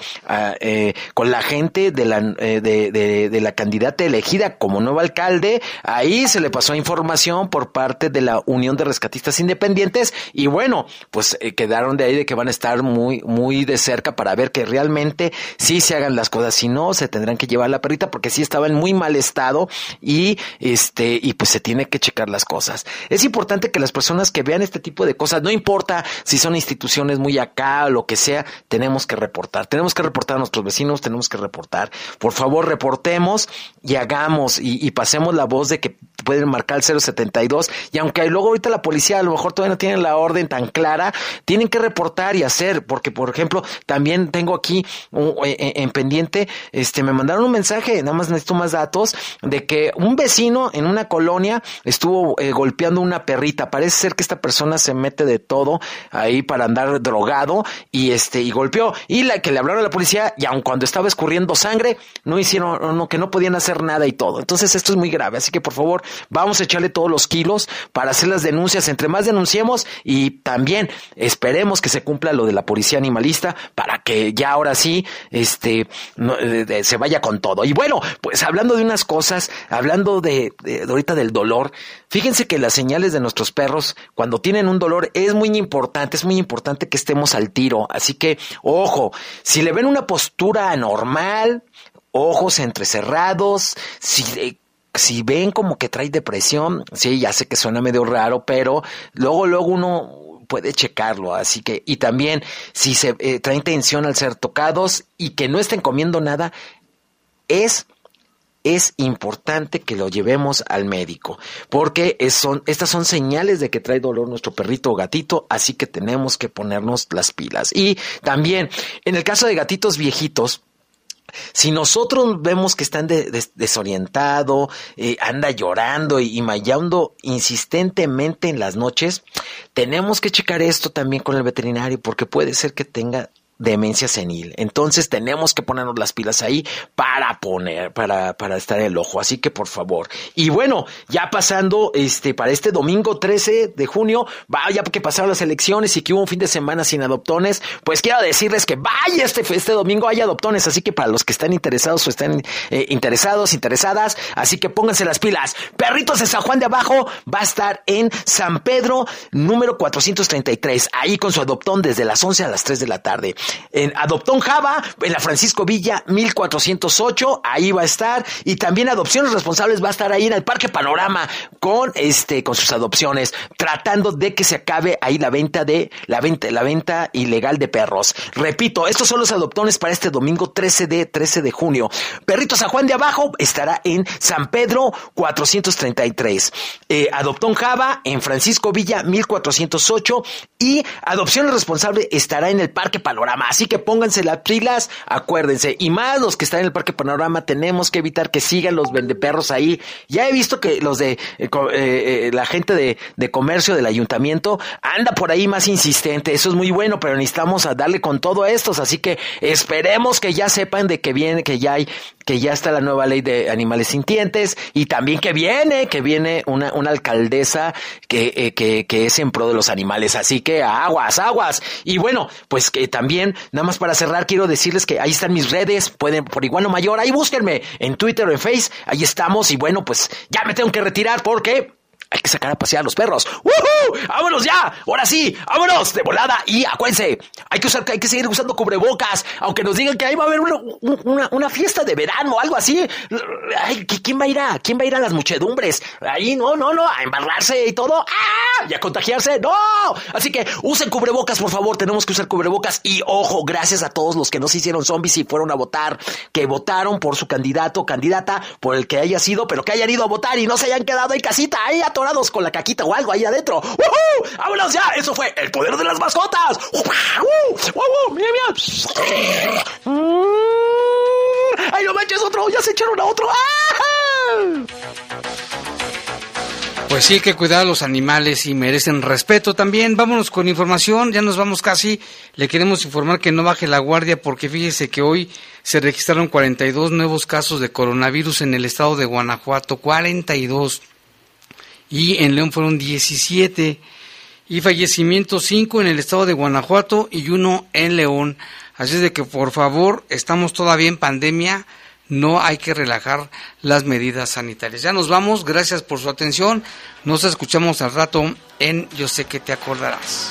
Speaker 31: eh, con la gente de la, eh, de, de, la candidata elegida como nuevo alcalde. Ahí se le pasó información por parte de la Unión de Rescatistas Independientes y bueno, pues eh, quedaron de ahí de que van a estar muy, muy de cerca para ver que realmente sí se hagan las cosas. Si no, se tendrán que llevar la perrita porque sí estaban muy mal estado y este y pues se tiene que checar las cosas. Es importante que las personas que vean este tipo de cosas, no importa si son instituciones muy acá o lo que sea, tenemos que reportar. Tenemos que reportar a nuestros vecinos, tenemos que reportar. Por favor, reportemos y hagamos y, pasemos la voz de que pueden marcar el 072 y aunque luego ahorita la policía a lo mejor todavía no tiene la orden tan clara, tienen que reportar y hacer, porque por ejemplo, también tengo aquí en, en pendiente, este, me mandaron un mensaje, nada más necesito más datos de que un vecino en una colonia estuvo eh, golpeando una perrita. Parece ser que esta persona se mete de todo ahí para andar drogado y este y golpeó y la que le hablaron a la policía y aun cuando estaba escurriendo sangre no hicieron no que no podían hacer nada y todo. Entonces esto es muy grave, así que por favor vamos a echarle todos los kilos para hacer las denuncias. Entre más denunciemos y también esperemos que se cumpla lo de la policía animalista para que ya ahora sí, este, se vaya con todo. Y bueno, pues hablando de unas cosas, hablando de, de ahorita del dolor, fíjense que las señales de nuestros perros cuando tienen un dolor es muy importante, es muy importante que estemos al tiro. Así que, ojo, si le ven una postura anormal, ojos entrecerrados, si, eh, si ven como que trae depresión, sí, ya sé que suena medio raro, pero luego, luego uno puede checarlo, así que, y también si se eh, trae intención al ser tocados y que no estén comiendo nada, es es importante que lo llevemos al médico, porque son, estas son señales de que trae dolor nuestro perrito o gatito, así que tenemos que ponernos las pilas. Y también, en el caso de gatitos viejitos, si nosotros vemos que están desorientado, eh, anda llorando y, y mayando insistentemente en las noches, tenemos que checar esto también con el veterinario porque puede ser que tenga demencia senil. Entonces tenemos que ponernos las pilas ahí para poner, para, para estar en el ojo. Así que por favor. Y bueno, ya pasando este, para este domingo 13 de junio, vaya que pasaron las elecciones y que hubo un fin de semana sin adoptones, pues quiero decirles que vaya este, este domingo hay adoptones. Así que para los que están interesados o están eh, interesados, interesadas, así que pónganse las pilas. Perritos de San Juan de Abajo va a estar en San Pedro número 433, ahí con su adoptón desde las 11 a las 3 de la tarde en Adoptón Java, en la Francisco Villa 1408, ahí va a estar, y también Adopciones Responsables va a estar ahí en el Parque Panorama con este, con sus adopciones, tratando de que se acabe ahí la venta de, la venta, la venta ilegal de perros. Repito, estos son los adoptones para este domingo 13 de, 13 de junio. Perrito San Juan de Abajo estará en San Pedro 433. Eh, Adoptón Java en Francisco Villa 1408 y Adopciones Responsable estará en el Parque Panorama. Así que pónganse las pilas, acuérdense. Y más los que están en el Parque Panorama, tenemos que evitar que sigan los vendeperros ahí. Ya he visto que los de eh, eh, eh, la gente de, de, comercio del ayuntamiento anda por ahí más insistente. Eso es muy bueno, pero necesitamos a darle con todo estos. Así que esperemos que ya sepan de que viene, que ya hay que ya está la nueva ley de animales sintientes y también que viene, que viene una, una alcaldesa que, que, que es en pro de los animales. Así que aguas, aguas. Y bueno, pues que también Nada más para cerrar, quiero decirles que ahí están mis redes, pueden por igual mayor, ahí búsquenme en Twitter o en Face, ahí estamos y bueno, pues ya me tengo que retirar porque hay que sacar a pasear a los perros. ¡Woohoo! ¡Vámonos ya! Ahora sí, vámonos de volada. Y acuérdense, hay que usar, hay que seguir usando cubrebocas, aunque nos digan que ahí va a haber una, una, fiesta de verano o algo así. Ay, ¿quién va a ir a, quién va a ir a las muchedumbres? Ahí no, no, no, a embarrarse y todo. ¡Ah! Y a contagiarse. ¡No! Así que usen cubrebocas, por favor. Tenemos que usar cubrebocas. Y ojo, gracias a todos los que no se hicieron zombies y fueron a votar, que votaron por su candidato o candidata, por el que haya sido, pero que hayan ido a votar y no se hayan quedado en casita con la caquita o algo ahí adentro. ¡Woohoo! ¡Vámonos ya! Eso fue el poder de las mascotas. ¡Woohoo! ¡Mira, mira! ¡Ay, no manches otro! ¡Ya se echaron a otro! ¡Ah!
Speaker 1: Pues sí, que cuidar a los animales y merecen respeto también. Vámonos con información, ya nos vamos casi. Le queremos informar que no baje la guardia porque fíjese que hoy se registraron 42 nuevos casos de coronavirus en el estado de Guanajuato. 42 y en León fueron 17 y fallecimientos 5 en el estado de Guanajuato y uno en León. Así es de que por favor, estamos todavía en pandemia, no hay que relajar las medidas sanitarias. Ya nos vamos, gracias por su atención. Nos escuchamos al rato en Yo sé que te acordarás.